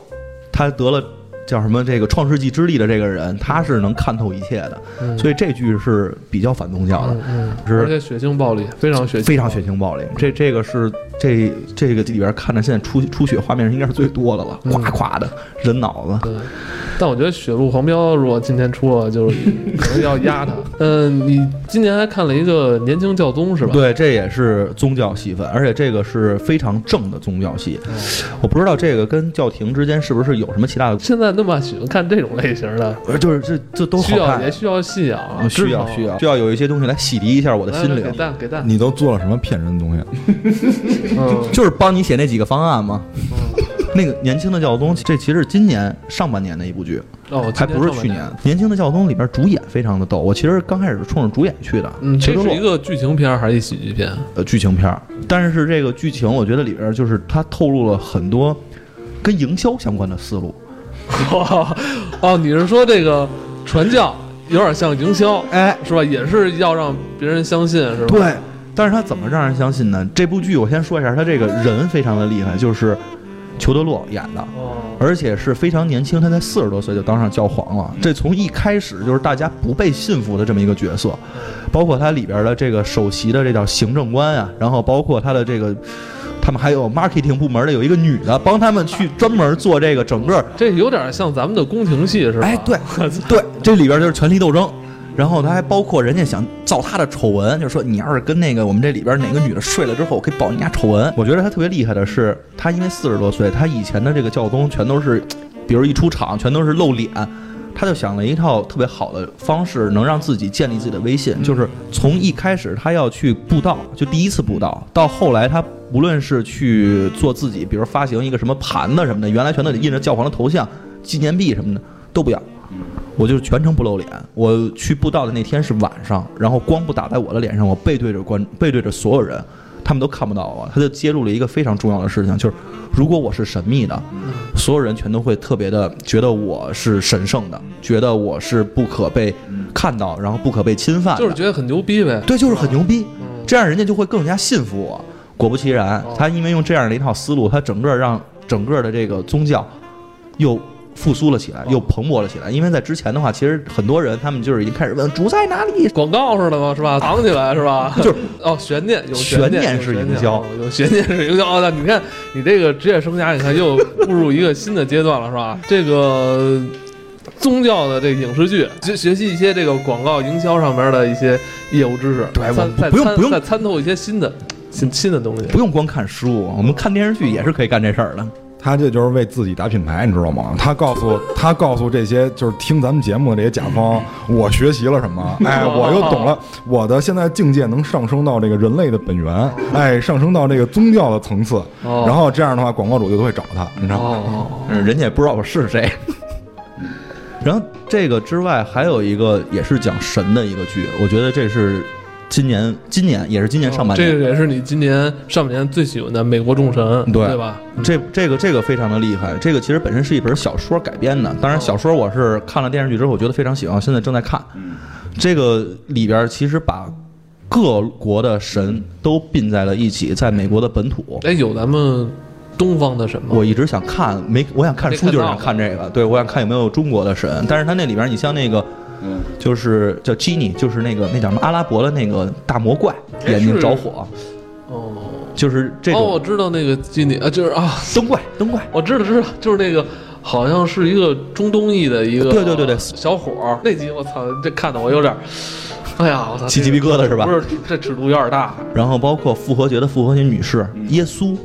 C: 他得了叫什么这个创世纪之力的这个人，他是能看透一切的，
A: 嗯
C: 所以这句是比较反宗教的
A: 嗯，嗯，
C: 是
A: 而且血腥暴力，非常血腥，
C: 非常血腥暴力。这这个是这这个里边看着现在出出血画面应该是最多的了，
A: 嗯
C: 咵咵的人脑子。
A: 对，但我觉得《血路狂飙》如果今天出了，就是可能要压他。嗯，你今年还看了一个年轻教宗是吧？，
C: 对，这也是宗教戏份，而且这个是非常正的宗教戏。我不知道这个跟教廷之间是不是有什么其他的，
A: 现在那么喜欢看这种类型的，
C: 呃就是这这都
A: 需
C: 好看，
A: 要也需要信仰
C: 需要需要。需要有一些东西来洗涤一下我的
A: 来
C: 心灵，
A: 来给蛋给蛋，
D: 你都做了什么骗人的东西？
A: 嗯，
C: 就是帮你写那几个方案吗。那个年轻的教宗，这其实是今年上半年的一部剧，
A: 哦，
C: 还不是去年。年轻的教宗里边主演非常的逗，我其实刚开始是冲着主演去的，
A: 嗯，这是一个剧情片儿还是一喜剧片？
C: 呃剧情片儿，但是这个剧情我觉得里边就是它透露了很多跟营销相关的思路。
A: 哦，你是说这个传教有点像营销，
C: 哎，
A: 是吧？也是要让别人相信，是吧？
C: 对，但是他怎么让人相信呢？这部剧我先说一下，他这个人非常的厉害，就是裘德洛演的。
A: 哦，
C: 而且是非常年轻，他才四十多岁就当上教皇了。这从一开始就是大家不被信服的这么一个角色，包括他里边的这个首席的这叫行政官啊，然后包括他的这个，他们还有 marketing 部门的有一个女的帮他们去专门做这个整个，
A: 这有点像咱们的宫廷戏，是吧？
C: 哎，对 对，这里边就是权力斗争。然后他还包括人家想造他的丑闻，就是说你要是跟那个我们这里边哪个女的睡了之后，我可以保你家丑闻。我觉得他特别厉害的是，他因为四十多岁，他以前的这个教宗全都是，比如一出场全都是露脸，他就想了一套特别好的方式，能让自己建立自己的威信。就是从一开始他要去布道，就第一次布道，到后来他无论是去做自己，比如发行一个什么盘子什么的，原来全都得印着教皇的头像、纪念币什么的都不要。我就是全程不露脸。我去布道的那天是晚上，然后光不打在我的脸上，我背对着观，背对着所有人，他们都看不到我。他就揭露了一个非常重要的事情，就是如果我是神秘的，所有人全都会特别的觉得我是神圣的，觉得我是不可被看到，然后不可被侵犯，
A: 就是觉得很牛逼呗。
C: 对，就是很牛逼。
A: 嗯，
C: 这样人家就会更加信服我。果不其然
A: 哦，
C: 他因为用这样的一套思路，他整个让整个的这个宗教又复苏了起来，又蓬勃了起来。因为在之前的话，其实很多人他们就是已经开始问主在哪里，
A: 广告似的嘛？是吧？藏起来是吧？
C: 就是
A: 哦，悬念有
C: 悬
A: 念
C: 念是营销
A: 哦有悬念是营销。哦，那你看你这个职业生涯，你看又步入一个新的阶段了，是吧？这个宗教的这个影视剧，学学习一些这个广告营销上面的一些业务知识，
C: 对不用不用
A: 再参透一些新的新新的东西。
C: 不用光看书，我们看电视剧也是可以干这事儿的。
D: 他这就是为自己打品牌，你知道吗？他告诉他告诉这些就是听咱们节目的这些甲方，我学习了什么？哎，我又懂了，我的现在境界能上升到这个人类的本源，哎，上升到这个宗教的层次。
A: 哦
D: 然后这样的话，广告主就都会找他，你知道吗？
C: 人家也不知道我是谁。然后这个之外，还有一个也是讲神的一个剧，我觉得这是今年今年也是今年上半年，
A: 这个也是你今年上半年最喜欢的《美国众神》，
C: 对
A: 对吧？
C: 这这个这个非常的厉害，这个其实本身是一本小说改编的，当然小说我是看了电视剧之后，我觉得非常喜欢，现在正在看。这个里边其实把各国的神都并在了一起，在美国的本土。
A: 哎，有咱们东方的神吗？
C: 我一直想看，没我想看书，就是想
A: 看
C: 这个。对，我想看有没有中国的神，但是它那里边你像那个。就是叫基尼，就是那个那叫什么阿拉伯的那个大魔怪，
A: 哎
C: 眼睛着火，
A: 哦，
C: 就是这
A: 哦，我知道那个基尼啊，就是啊，
C: 灯怪，灯怪，
A: 我知道知道，就是那个好像是一个中东裔的一个
C: 对对对对
A: 小伙儿，那集我操，这看的我有点儿，哎呀，我操，
C: 起鸡皮疙瘩是吧
A: 不是，这尺度有点大。
C: 然后包括复活节的复活节女士
A: 嗯。
C: 耶稣，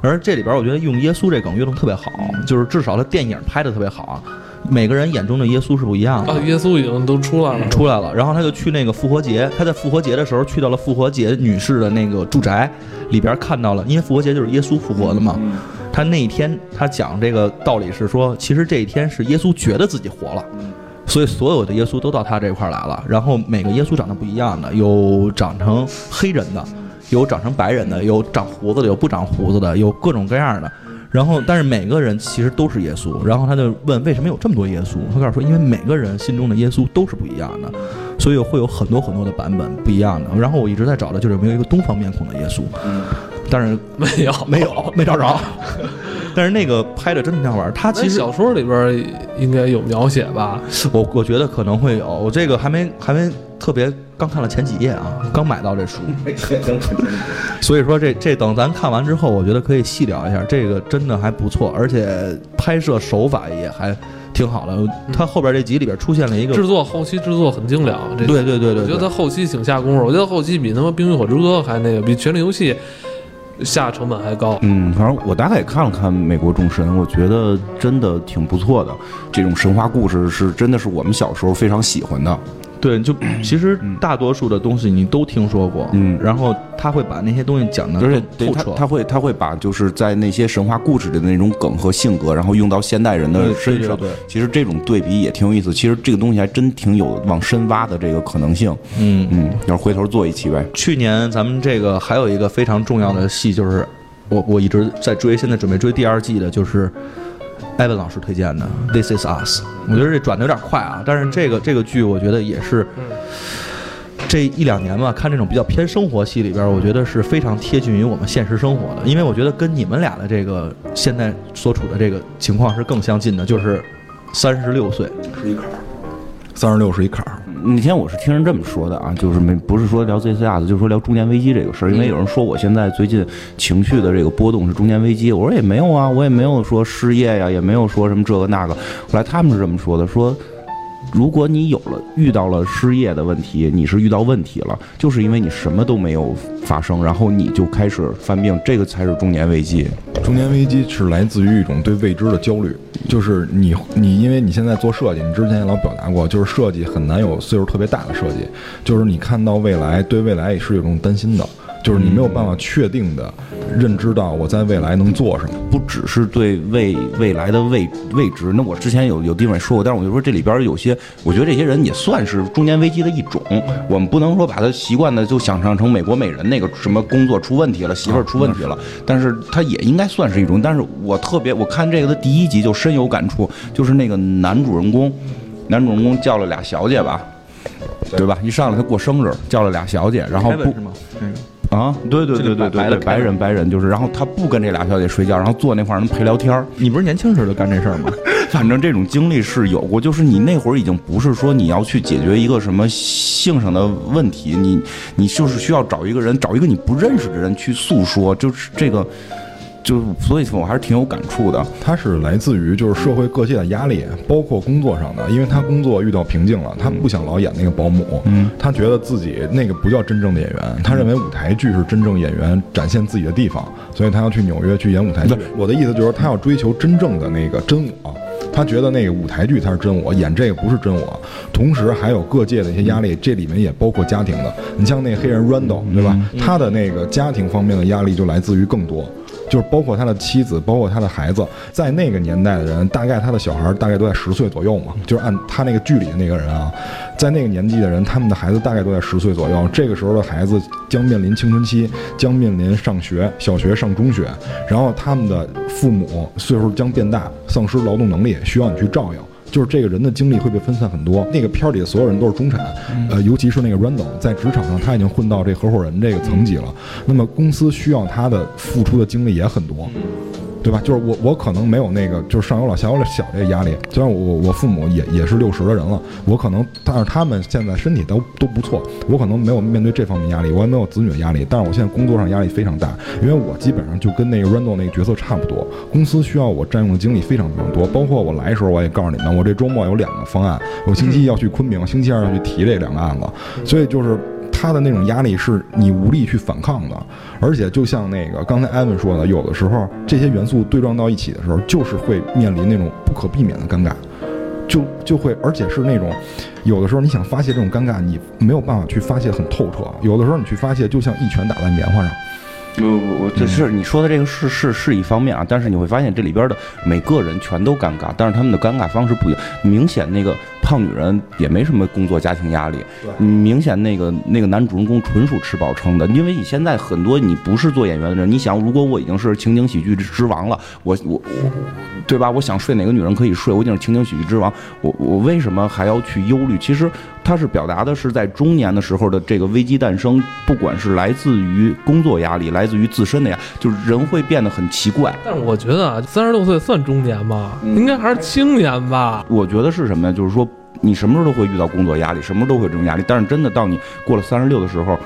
C: 而这里边我觉得用耶稣这梗用的特别好，就是至少他电影拍的特别好啊。每个人眼中的耶稣是不一样的
A: 啊，。耶稣已经都出来了，
C: 出来了，然后他就去那个复活节，他在复活节的时候去到了复活节女士的那个住宅里边，看到了，因为复活节就是耶稣复活的嘛。他那一天他讲这个道理是说，其实这一天是耶稣觉得自己活了，所以所有的耶稣都到他这块儿来了。然后每个耶稣长得不一样的，有长成黑人的，有长成白人的，有长胡子的，有不长胡子的，有各种各样的。然后，但是每个人其实都是耶稣。然后他就问为什么有这么多耶稣？他告诉说，因为每个人心中的耶稣都是不一样的，所以会有很多很多的版本不一样的。然后我一直在找的就是有没有一个东方面孔的耶稣，但是
A: 没有
C: 没有，没找着。但是那个拍的真的挺好玩儿，他其实
A: 小说里边应该有描写吧？
C: 我我觉得可能会有，我这个还没还没特别，刚看了前几页啊，刚买到这书，所以说这这等咱看完之后，我觉得可以细聊一下，这个真的还不错，而且拍摄手法也还挺好的。他后边这集里边出现了一个，
A: 制作后期制作很精良，这
C: 对对对对
A: 我觉得他后期挺下功夫，我觉得后期比他妈《冰与火之歌》还那个，比《权力游戏》下成本还高。
B: 嗯，反正我大概也看了看《美国众神》，我觉得真的挺不错的。这种神话故事是真的是我们小时候非常喜欢的。
C: 对，就其实大多数的东西你都听说过，
B: 嗯
C: 然后他会把那些东西讲的
B: 而且对
C: 透彻，
B: 他他会他会把就是在那些神话故事里的那种梗和性格，然后用到现代人的身上。其实这种对比也挺有意思。其实这个东西还真挺有往深挖的这个可能性。
C: 嗯
B: 嗯，要是回头做一期呗。
C: 去年咱们这个还有一个非常重要的戏，就是我我一直在追，现在准备追第二季的，就是艾文老师推荐的《This Is Us》。我觉得这转的有点快啊，但是这个这个剧我觉得也是这一两年吧，看这种比较偏生活戏里边，我觉得是非常贴近于我们现实生活的，因为我觉得跟你们俩的这个现在所处的这个情况是更相近的，就是三十六岁。
D: 是一坎儿，三十六是一坎儿，
B: 那天我是听人这么说的啊，就是没不是说聊 ZCS，就是说聊中年危机这个事儿，因为有人说我现在最近情绪的这个波动是中年危机，我说也没有啊，我也没有说失业呀，也没有说什么这个那个。后来他们是这么说的，说如果你有了遇到了失业的问题，你是遇到问题了，就是因为你什么都没有发生，然后你就开始犯病，这个才是中年危机。
D: 中年危机是来自于一种对未知的焦虑，就是你你因为你现在做设计，你之前也老表达过，就是设计很难有岁数特别大的设计，就是你看到未来，对未来也是有种担心的，就是你没有办法确定的认知到我在未来能做什么。
B: 不只是对未未来的未未知，那我之前有有地方也说过，但是我就说这里边有些，我觉得这些人也算是中年危机的一种。我们不能说把他习惯的就想象成美国美人那个什么工作出问题了，媳妇儿出问题了，但是他也应该算是一种。但是我特别我看这个的第一集就深有感触，就是那个男主人公，男主人公叫了俩小姐吧。对吧？一上来他过生日，叫了俩小姐，然后不啊，对对对对对对，
C: 白白的
B: 白人白人就是，然后他不跟这俩小姐睡觉，然后坐那块儿能陪聊天儿
C: 你不是年轻时候就干这事儿吗？
B: 反正这种经历是有过，就是你那会儿已经不是说你要去解决一个什么性上的问题，你你就是需要找一个人，找一个你不认识的人去诉说，就是这个。就所以我还是挺有感触的。
D: 他是来自于就是社会各界的压力，包括工作上的，因为他工作遇到瓶颈了，他不想老演那个保姆，
B: 嗯，
D: 他觉得自己那个不叫真正的演员，他认为舞台剧是真正演员展现自己的地方，所以他要去纽约去演舞台剧。我的意思就是他要追求真正的那个真我。他觉得那个舞台剧才是真我，演这个不是真我。同时还有各界的一些压力，这里面也包括家庭的。你像那黑人 Randall，对吧？他的那个家庭方面的压力就来自于更多，就是包括他的妻子，包括他的孩子。在那个年代的人，大概他的小孩大概都在十岁左右嘛，就是按他那个剧里的那个人啊，在那个年纪的人，他们的孩子大概都在十岁左右。这个时候的孩子将面临青春期，将面临上学，小学上中学，然后他们的父母岁数将变大，丧失劳动能力，需要你去照应。就是这个人的精力会被分散很多。那个片儿里的所有人都是中产，呃，尤其是那个 Randall，在职场上他已经混到这合伙人这个层级了。那么公司需要他的付出的精力也很多。对吧？就是我，我可能没有那个，就是上有老下有小这个压力。虽然我我父母也也是六十的人了，我可能，但是他们现在身体都都不错，我可能没有面对这方面压力，我也没有子女的压力。但是我现在工作上压力非常大，因为我基本上就跟那个 Randall 那个角色差不多，公司需要我占用的精力非常非常多。包括我来的时候，我也告诉你们，我这周末有两个方案，我星期一要去昆明，星期二要去提这两个案子，所以就是。他的那种压力是你无力去反抗的，而且就像那个刚才艾文说的，有的时候这些元素对撞到一起的时候，就是会面临那种不可避免的尴尬，就就会，而且是那种有的时候你想发泄这种尴尬，你没有办法去发泄很透彻，有的时候你去发泄就像一拳打在棉花上。
B: 我我我这是你说的这个是是是一方面啊，但是你会发现这里边的每个人全都尴尬，但是他们的尴尬方式不一样。明显那个胖女人也没什么工作家庭压力，明显那个那个男主人公纯属吃饱撑的。因为你现在很多你不是做演员的人，你想如果我已经是情景喜剧之王了，我我我，对吧？我想睡哪个女人可以睡，我已经是情景喜剧之王，我我为什么还要去忧虑？其实。他是表达的是在中年的时候的这个危机诞生，不管是来自于工作压力，来自于自身的呀，就是人会变得很奇怪。
A: 但是我觉得啊，三十六岁算中年吗？应该还是青年吧。
B: 我觉得是什么呀？就是说你什么时候都会遇到工作压力，什么时候都会有这种压力。但是真的到你过了三十六的时候，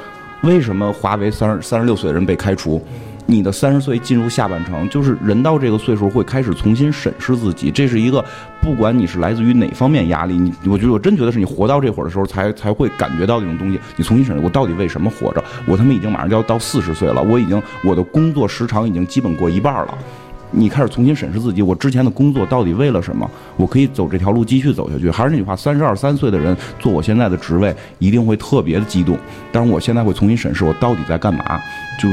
B: 为什么华为三十三十六岁的人被开除？你的三十岁进入下半程，就是人到这个岁数会开始重新审视自己，这是一个不管你是来自于哪方面压力，你我觉得我真觉得是你活到这会儿的时候才才会感觉到这种东西。你重新审视我到底为什么活着？我他妈已经马上就要到四十岁了，我已经我的工作时长已经基本过一半了。你开始重新审视自己，我之前的工作到底为了什么？我可以走这条路继续走下去。还是那句话，三十二三岁的人做我现在的职位一定会特别的激动，但是我现在会重新审视我到底在干嘛，就。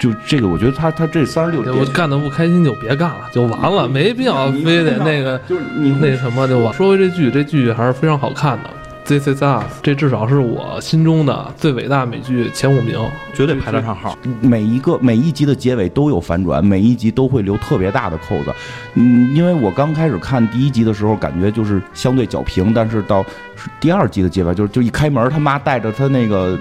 B: 就这个，我觉得他他这三十六，
A: 我干的不开心就别干了，就完了，没必要非得那个，
B: 就是你
A: 那什么就完。说回这剧，这剧还是非常好看的。This is us，这至少是我心中的最伟大美剧前五名，
C: 绝对排得上号。
B: 每一个每一集的结尾都有反转，每一集都会留特别大的扣子。嗯，因为我刚开始看第一集的时候，感觉就是相对较平，但是到。第二季的结尾，就是就一开门，他妈带着他那个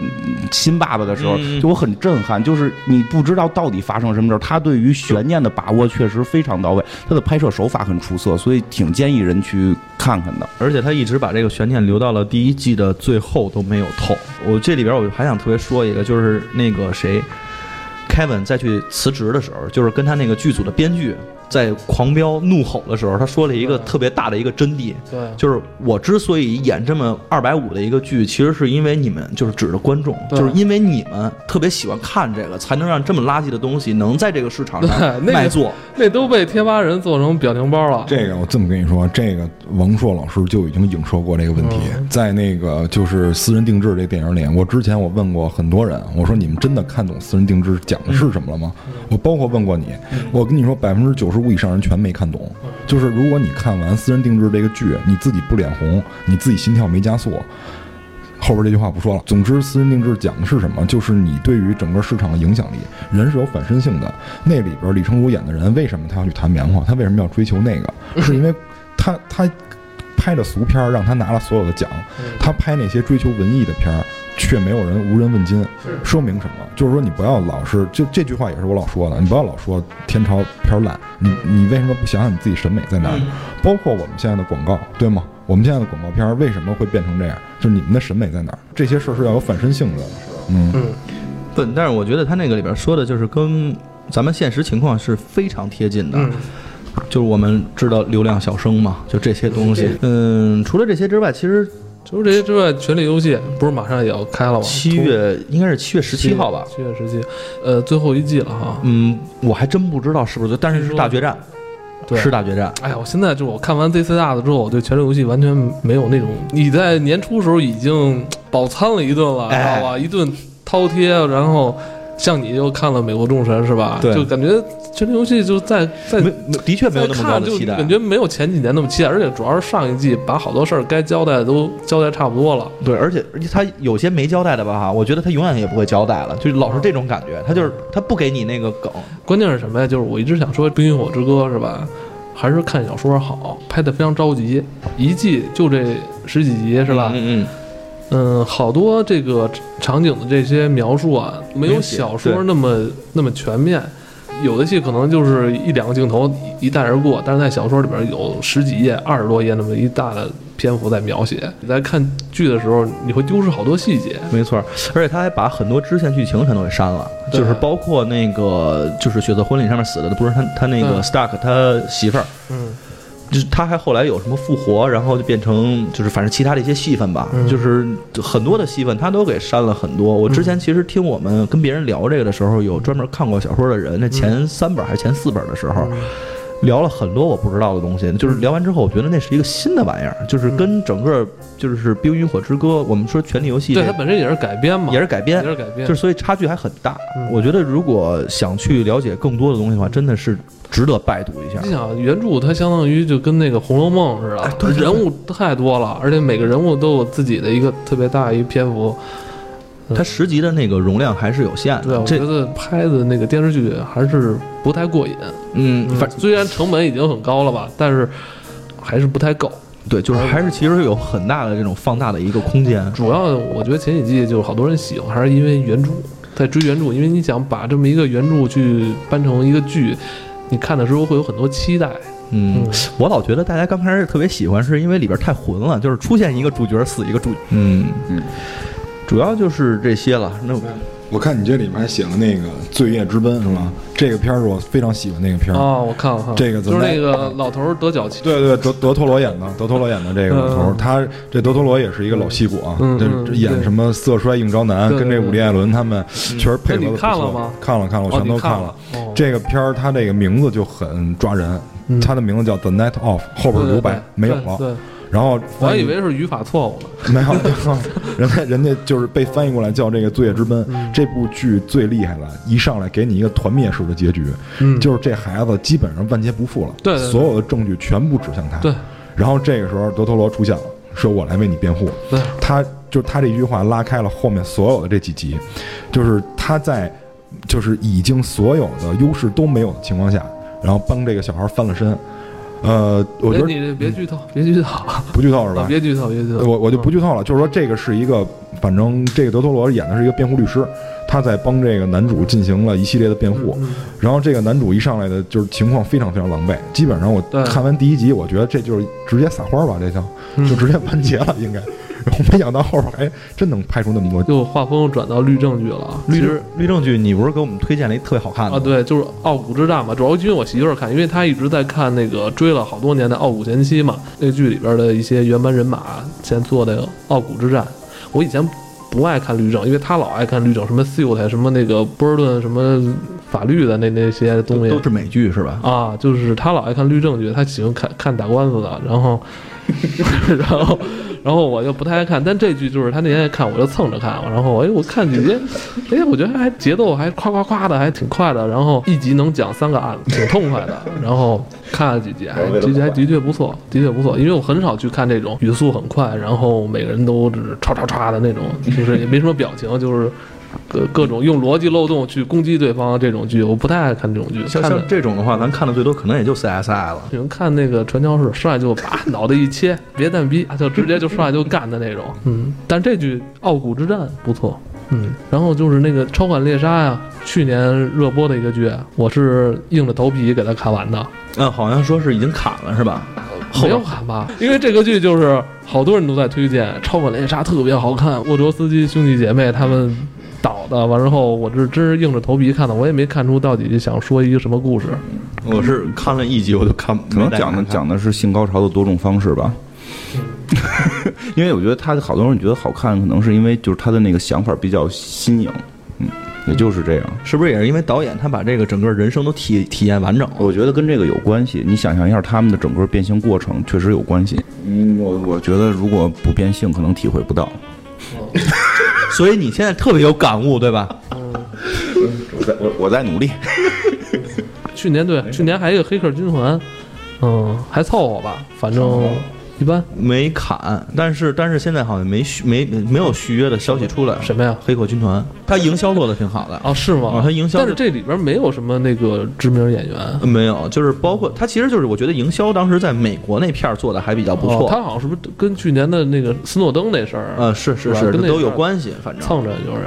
B: 新爸爸的时候，就我很震撼。就是你不知道到底发生什么事儿，他对于悬念的把握确实非常到位，他的拍摄手法很出色，所以挺建议人去看看的。
C: 而且他一直把这个悬念留到了第一季的最后都没有透。我这里边我还想特别说一个，就是那个谁，Kevin 再去辞职的时候，就是跟他那个剧组的编剧。在狂飙怒吼的时候，他说了一个特别大的一个真谛，
A: 对，
C: 就是我之所以演这么二百五的一个剧，其实是因为你们就是指着观众，就是因为你们特别喜欢看这个，才能让这么垃圾的东西能在这个市场上 卖座。
A: 那都被贴吧人做成表情包了。
D: 这个我这么跟你说，这个王朔老师就已经影射过这个问题，在那个就是私人定制这电影里，我之前我问过很多人，我说你们真的看懂私人定制讲的是什么了吗？我包括问过你，我跟你说百分之九十。五以上人全没看懂，就是如果你看完私人定制这个剧，你自己不脸红，你自己心跳没加速，后边这句话不说了。总之，私人定制讲的是什么？就是你对于整个市场的影响力。人是有反身性的。那里边李成儒演的人，为什么他要去弹棉花？他为什么要追求那个？是因为他他拍的俗片让他拿了所有的奖，他拍那些追求文艺的片儿。却没有人无人问津，说明什么？就是说你不要老是就这句话也是我老说的，你不要老说天朝片烂，你你为什么不想想你自己审美在哪？包括我们现在的广告，对吗？我们现在的广告片为什么会变成这样？就是你们的审美在哪？这些事儿是要有反身性的。嗯
C: 嗯，不，但是我觉得他那个里边说的就是跟咱们现实情况是非常贴近的。
A: 嗯，
C: 就是我们知道流量小生嘛，就这些东西。嗯，除了这些之外，其实
A: 除了这些之外，《权力游戏》不是马上也要开了吗？
C: 七月应该是七月十七号吧。
A: 七月十七，呃，最后一季了哈。
C: 嗯，我还真不知道是不是，但是是大决战，
A: 对
C: 是大决战。
A: 哎呀，我现在就我看完 ZC 大的之后，我对《权力游戏》完全没有那种你在年初时候已经饱餐了一顿了，知
C: 哎
A: 道吧？一顿饕餮，然后像你又看了《美国众神》是吧？
C: 对
A: 就感觉《权力游戏》就在在
C: 的确没有那么高的期待。
A: 感觉没有前几年那么期待，而且主要是上一季把好多事儿该交代的都交代差不多了。
C: 对，而且而且他有些没交代的吧哈，我觉得他永远也不会交代了，就老是这种感觉，他就是他不给你那个梗。
A: 关键是什么呀？就是我一直想说《冰与火之歌》是吧？还是看小说好，拍的非常着急，一季就这十几集是吧？
C: 嗯嗯
A: 嗯，好多这个场景的这些描述啊，没有小说那么那么全面。有的戏可能就是一两个镜头一一带而过，但是在小说里边有十几页、二十多页那么一大的篇幅在描写。你在看剧的时候，你会丢失好多细节。
C: 嗯，没错。而且他还把很多支线剧情全都给删了，就是包括那个就是《血色婚礼》上面死了的不是他他那个
A: 嗯
C: Stark 他媳妇儿，
A: 嗯，
C: 就他还后来有什么复活，然后就变成就是反正其他的一些戏份吧，就是很多的戏份他都给删了很多。我之前其实听我们跟别人聊这个的时候，有专门看过小说的人，那前三本还是前四本的时候。聊了很多我不知道的东西，就是聊完之后，我觉得那是一个新的玩意儿，就是跟整个就是《冰与火之歌》，我们说《权力游戏》
A: 对，它本身也是改编嘛，
C: 也是改编
A: 也，是改编，
C: 就是所以差距还很大。
A: 嗯
C: 我觉得如果想去了解更多的东西的话，真的是值得拜读一下
A: 你。想，原著它相当于就跟那个《红楼梦》似的，人物太多了，而且每个人物都有自己的一个特别大一篇幅。
C: 它十集的那个容量还是有限
A: 对，我觉得拍的那个电视剧还是不太过瘾。
C: 嗯，
A: 嗯
C: 反
A: 虽然成本已经很高了吧，但是还是不太够。
C: 对，就是还是其实有很大的这种放大的一个空间。
A: 主要我觉得前几季就是好多人喜欢，还是因为原著在追原著，因为你想把这么一个原著去搬成一个剧，你看的时候会有很多期待。
C: 嗯，我老觉得大家刚开始特别喜欢，是因为里边太混了，就是出现一个主角死一个主，嗯
B: 嗯，
C: 主要就是这些了。那
D: 我看你这里面还写了那个《罪业之奔》是吗？这个片儿是我非常喜欢那个片儿。
A: 哦，我看了看，
D: 这个怎么
A: 就是那个老头儿得脚气，
D: 对对，德德托罗演的，德托罗演的这个老头儿
A: 嗯，
D: 他这德托罗也是一个老戏骨啊，这
A: 嗯嗯
D: 这演什么《色衰应招难》，
A: 对对
D: 跟这伍迪·艾伦他们确实配合的
A: 不错看了吗
D: 看了看了，我
A: 哦，
D: 全都
A: 你看
D: 了。。
A: 哦，
D: 这个片儿它这个名字就很抓人，
A: 嗯
D: 它的名字叫《The Night Of》，后边留白
A: 对
D: 没有了。
A: 对对，
D: 然后
A: 我还以为是语法错误呢。
D: 没有，人家人家就是被翻译过来叫这个《罪业之奔》。
A: 嗯
D: 这部剧最厉害了，一上来给你一个团灭式的结局，
A: 嗯，
D: 就是这孩子基本上万劫不复了，
A: 对对对
D: 所有的证据全部指向他。
A: 对，
D: 然后这个时候德托罗出现了，说我来为你辩护。
A: 对，
D: 他就他这句话拉开了后面所有的这几集，就是他在就是已经所有的优势都没有的情况下，然后帮这个小孩翻了身。呃，我觉得
A: 哎你别剧透，别剧透，
D: 不剧透是吧？
A: 别剧透，别剧透。
D: 我我就不剧透了，就是说这个是一个，反正这个德托罗演的是一个辩护律师，他在帮这个男主进行了一系列的辩护。
A: 嗯
D: 然后这个男主一上来的就是情况非常非常狼狈，基本上我看完第一集，我觉得这就是直接撒花吧，这叫
A: 嗯
D: 就直接完结了，应该。我没想到后边还真能拍出那么多。
A: 就画风转到律政剧了啊。
C: 律
A: 其实
C: 律政剧，你不是给我们推荐了一特别好看的
A: 啊，对，就是《傲骨之战》嘛，主要因为我媳妇儿看，因为她一直在看那个追了好多年的《傲骨贤妻》嘛，那剧里边的一些原班人马现在做的《傲骨之战》，我以前不爱看律政，因为她老爱看律政，什么 SILT 什么那个波尔顿什么法律的那那些东西
C: 都是美剧是吧？
A: 啊，就是她老爱看律政剧，她喜欢看看打官司的，然后 然后然后我就不太爱看，但这剧就是他那天看，我就蹭着看，然后哎我看几集，哎我觉得还节奏还夸夸夸的，还挺快的，然后一集能讲三个案子，挺痛快的，然后看了几集，还这集还的确不错，的确不错，因为我很少去看这种语速很快，然后每个人都是唰唰唰的那种，就是也没什么表情，就是。各各种用逻辑漏洞去攻击对方这种剧，我不太爱看这种剧。
C: 像像这种的话，咱看的最多可能也就 CSI 了。
A: 你们看那个传教士上来就把脑袋一切，别蛋逼，就直接就上来就干的那种。嗯，但这剧《傲骨之战》不错。嗯，然后就是那个《超管猎杀》呀，去年热播的一个剧，我是硬着头皮给他看完的。
C: 嗯，好像说是已经砍了是吧？后
A: 没有砍吧？因为这个剧就是好多人都在推荐，《超管猎杀》特别好看，沃卓斯基兄弟姐妹他们导的，完之后我这真是硬着头皮看的，我也没看出到底想说一个什么故事。
C: 我是看了一集我就看，
B: 可能讲的讲的是性高潮的多种方式吧。因为我觉得他好多人觉得好看，可能是因为就是他的那个想法比较新颖，嗯，也就是这样。
C: 是不是也是因为导演他把这个整个人生都体体验完整了？
B: 我觉得跟这个有关系。你想象一下他们的整个变性过程，确实有关系。嗯，我我觉得如果不变性，可能体会不到。
C: 所以你现在特别有感悟，对吧？
B: 我在我我在努力。
A: 去年对，去年还有一个黑客军团，嗯，还凑合吧，反正一般。
C: 没砍，但是但是现在好像没续没没有续约的消息出来。
A: 什么呀？
C: 黑客军团，他营销做的挺好的。
A: 哦，是吗？
C: 啊，他营销
A: 但是这里边没有什么那个知名演员。
C: 没有，就是包括他，其实就是我觉得营销当时在美国那片儿做的还比较不错。
A: 哦他好像是不是跟去年的那个斯诺登那事儿，
C: 呃，是是是，
A: 是跟
C: 都有关系，反正
A: 蹭着就是。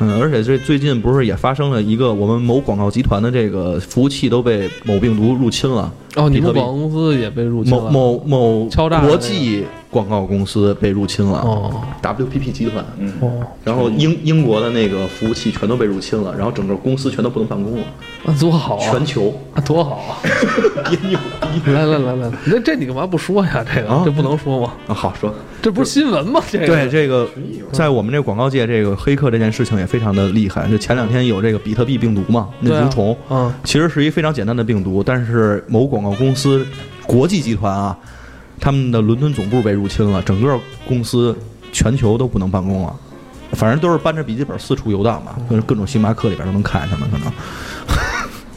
C: 嗯，而且这最近不是也发生了一个我们某广告集团的这个服务器都被某病毒入侵了，
A: 哦，你们广告公司也被入侵
C: 某
A: 了。
C: 某某
A: 敲诈
C: 国际广告公司被入侵了
A: 哦
C: ，WPP 集团，
A: 哦，
C: 然后英英国的那个服务器全都被入侵了，然后整个公司全都不能办公了，
A: 那多好啊！
C: 全球
A: 啊，多好啊！
C: 别牛逼
A: 来来来来，那这你干嘛不说呀？这个
C: 啊
A: 这不能说吗？
C: 啊！好说，
A: 这不是新闻吗？这个
C: 对这个，在我们这个广告界，这个黑客这件事情也非常的厉害。就前两天有这个比特币病毒嘛，那蠕虫，
A: 嗯，
C: 其实是一非常简单的病毒，但是某广告公司国际集团啊，他们的伦敦总部被入侵了，整个公司全球都不能办公了。反正都是搬着笔记本四处游荡嘛，跟各种星巴克里边都能看见他们可能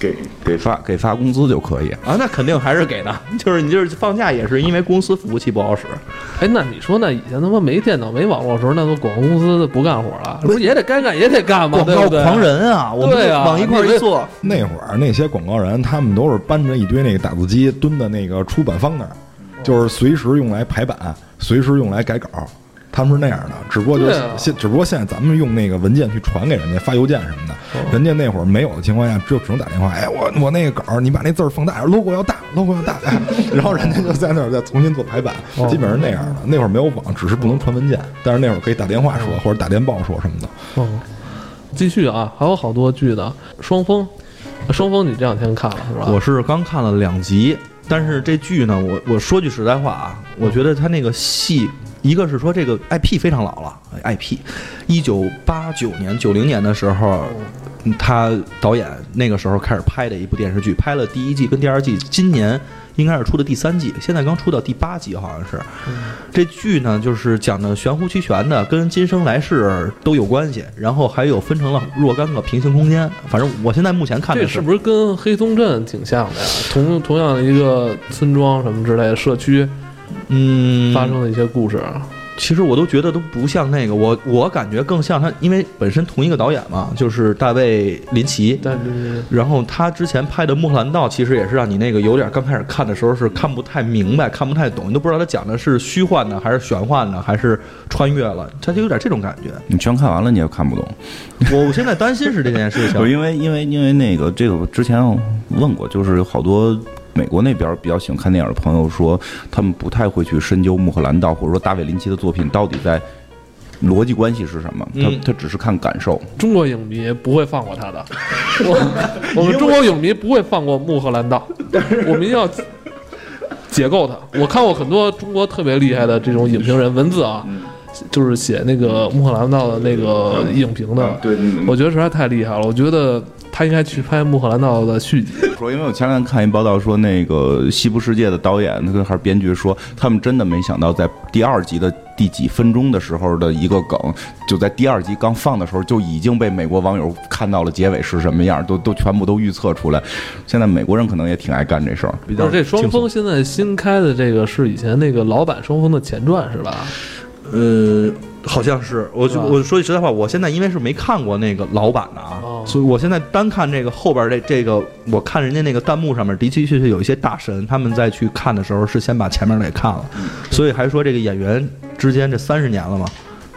B: 给给发给发工资就可以。
C: 啊，那肯定还是给的，就是你就是放假也是因为公司服务器不好使，
A: 哎，那你说那以前他妈没电脑、没网络的时候，那都广告公司不干活了，不是也得该干也得干吗？
C: 广告
A: 对不对
C: 狂人啊，我们
A: 对啊
C: 往一块儿一坐，
D: 那会儿那些广告人，他们都是搬着一堆那个打字机蹲在那个出版方那儿，就是随时用来排版，随时用来改稿。他们是那样的，只不过就是
A: 对啊
D: 现，只不过现在咱们用那个文件去传给人家，发邮件什么的，
A: 哦
D: 人家那会儿没有的情况下，只有只能打电话。哎，我我那个稿儿，你把那字儿放大，logo 要大，logo 要大，哎，然后人家就在那儿再重新做排版，
A: 哦
D: 基本上是那样的。那会儿没有网，只是不能传文件，但是那会儿可以打电话说或者打电报说什么的。
A: 哦，继续啊，还有好多剧的。双峰，双峰，你这两天看了是吧？
C: 我是刚看了两集，但是这剧呢，我我说句实在话啊，我觉得他那个戏，一个是说这个 IP 非常老了，IP，一九八九年、九零年的时候，他导演那个时候开始拍的一部电视剧，拍了第一季跟第二季，今年应该是出的第三季，现在刚出到第八集，好像是。这剧呢，就是讲的玄乎其玄的，跟今生来世都有关系，然后还有分成了若干个平行空间。反正我现在目前看的
A: 这是不是跟黑松镇挺像的呀？同同样的一个村庄什么之类的社区
C: 嗯
A: 发生的一些故事。
C: 其实我都觉得都不像那个，我我感觉更像他，因为本身同一个导演嘛，就是大卫林奇。
A: 对对对
C: 然后他之前拍的《穆赫兰道》，其实也是让你那个有点刚开始看的时候是看不太明白、看不太懂，你都不知道他讲的是虚幻的还是玄幻的，还是穿越了，他就有点这种感觉。
B: 你全看完了，你也看不懂。
C: 我 我现在担心是这件事情。
B: 因为因为因为那个这个我之前问过，就是有好多美国那边比较喜欢看电影的朋友说，他们不太会去深究穆赫兰道或者说大卫林奇的作品到底在逻辑关系是什么，他
C: 嗯
B: 他只是看感受。
A: 中国影迷不会放过他的，我我们中国影迷不会放过穆赫兰道，我们要解构他。我看过很多中国特别厉害的这种影评人文字啊，就是写那个穆赫兰道的那个影评的，
B: 对，
A: 我觉得实在太厉害了。我觉得他应该去拍穆赫兰道的续集。
B: 说，因为我前两天看一报道说，那个《西部世界》的导演那个还是编剧说，他们真的没想到在第二集的第几分钟的时候的一个梗，就在第二集刚放的时候就已经被美国网友看到了结尾是什么样，都都全部都预测出来。现在美国人可能也挺爱干这事儿。
C: 比较
A: 不是这双峰现在新开的这个是以前那个老版双峰的前传是吧？
C: 呃，好像是，我就我说句实在话，我现在因为是没看过那个老版的啊，
A: 哦。
C: 所以我现在单看这个后边这这个，我看人家那个弹幕上面的的确确有一些大神，他们在去看的时候是先把前面的给看了，所以还说这个演员之间这三十年了嘛。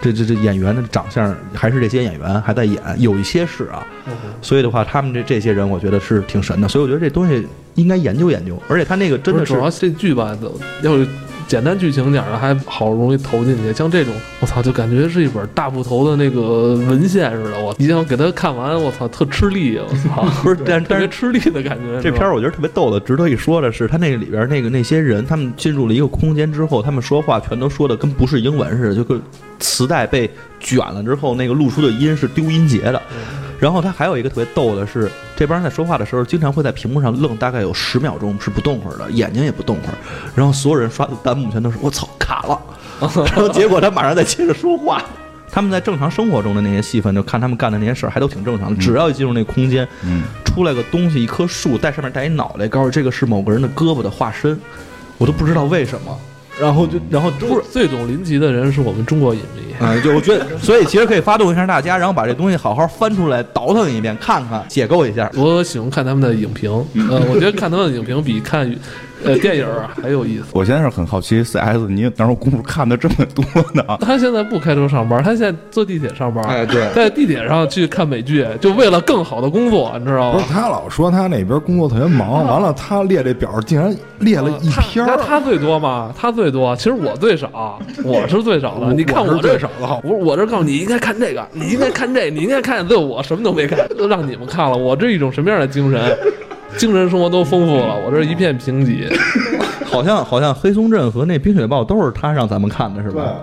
C: 这这这演员的长相还是这些演员还在演，有一些是啊，所以的话，他们这这些人我觉得是挺神的，所以我觉得这东西应该研究研究，而且他那个真的是
A: 不主要这剧吧，要是简单剧情点儿的还好容易投进去，像这种我操，就感觉是一本大部头的那个文献似的，我一定要给他看完，我操，特吃力，我操，
C: 不是但
A: 但是吃力的感觉。
C: 这片儿我觉得特别逗的，值得一说的是，他那个里边那个那些人，他们进入了一个空间之后，他们说话全都说的跟不是英文似的，就跟磁带被卷了之后，那个露出的音是丢音节的。然后他还有一个特别逗的是，这帮人在说话的时候，经常会在屏幕上愣大概有十秒钟是不动会儿的，眼睛也不动会儿。然后所有人刷的弹幕全都是“我操，卡了”，然后结果他马上再接着说话。他们在正常生活中的那些戏份，就看他们干的那些事儿，还都挺正常的。只要一进入那空间，
B: 嗯，
C: 出来个东西，一棵树，带上面带一脑袋，告诉这个是某个人的胳膊的化身，我都不知道为什么。然后就，然后不是
A: 最懂林奇的人是我们中国影迷。
C: 啊，就我觉得，所以其实可以发动一下大家，然后把这东西好好翻出来倒腾一遍，看看解构一下。
A: 我喜欢看他们的影评，呃，我觉得看他们的影评比看呃电影儿还有意思。
B: 我现在是很好奇，CS 你哪有功夫看的这么多呢？
A: 他现在不开车上班，他现在坐地铁上班，
C: 哎对
A: 在地铁上去看美剧，就为了更好的工作，你知道吗
D: 不是？他老说他那边工作特别忙，完了他列这表竟然列了一篇儿。
A: 他他最多嘛，他最多。其实我最少，我是最少的。你看
D: 我
A: 这
D: 最少的好
A: 我我这告诉你，你应该看这个，你应该看这，你应该看 这，我什么都没看，都让你们看了。我这一种什么样的精神？精神生活都丰富了，我这一片贫瘠。
C: 好像好像黑松镇和那冰雪豹都是他让咱们看的，是，吧？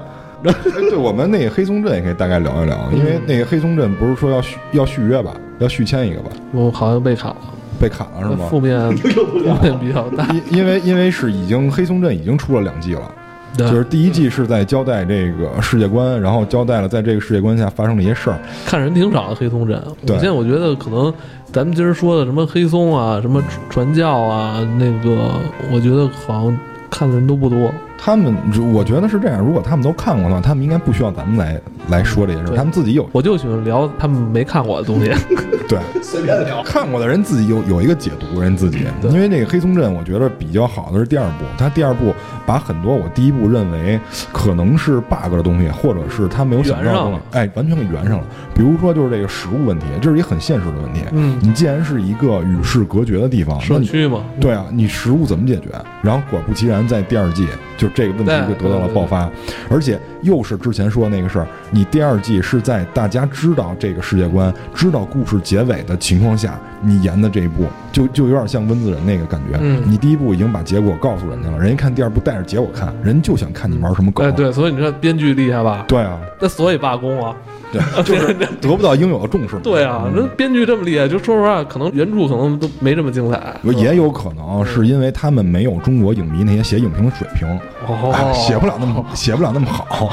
D: 对，对我们那个黑松镇也可以大概聊一聊，因为那个黑松镇不是说要续要续约吧，要续签一个吧，
A: 我好像被砍了，
D: 被砍了是吗？
A: 负面 负面比较大。
D: 因因为因为是已经黑松镇已经出了两季了，
A: 对
D: 就是第一季是在交代这个世界观，然后交代了在这个世界观下发生的一些事儿。
A: 看人挺少的黑松镇。我
D: 对
A: 现在我觉得可能咱们今儿说的什么黑松啊，什么传教啊，那个我觉得好像看的人都不多。
D: 他们，我觉得是这样，如果他们都看过的话，他们应该不需要咱们来来说这些事儿，他们自己有
A: 我就喜欢聊他们没看过的东西。
D: 对随便聊，看过的人自己有有一个解读，人自己，因为这个黑松镇，我觉得比较好的是第二部，他第二部把很多我第一部认为可能是 bug 的东西，或者是他没有想到的哎，完全给圆上了。比如说就是这个食物问题，这是一个很现实的问题。
A: 嗯
D: 你既然是一个与世隔绝的地方，
A: 社区嘛，
D: 对啊，你食物怎么解决？然后果不其然，在第二季就这个问题就得到了爆发，而且又是之前说的那个事儿，你第二季是在大家知道这个世界观、知道故事结尾的情况下，你演的这一部，就就有点像温子仁那个感觉。
A: 嗯
D: 你第一部已经把结果告诉人家了，人家看第二部带着结果看，人就想看你玩什么梗。
A: 哎对，所以你说编剧厉害吧？
D: 对啊，
A: 那所以罢工啊。
D: 对，就是得不到应有的重视。
A: 对啊，那编剧这么厉害，就说实话，可能原著可能都没这么精彩。
D: 也有可能是因为他们没有中国影迷那些写影评的水平，
A: 哦
D: 哎写不了那么 写不了那么好，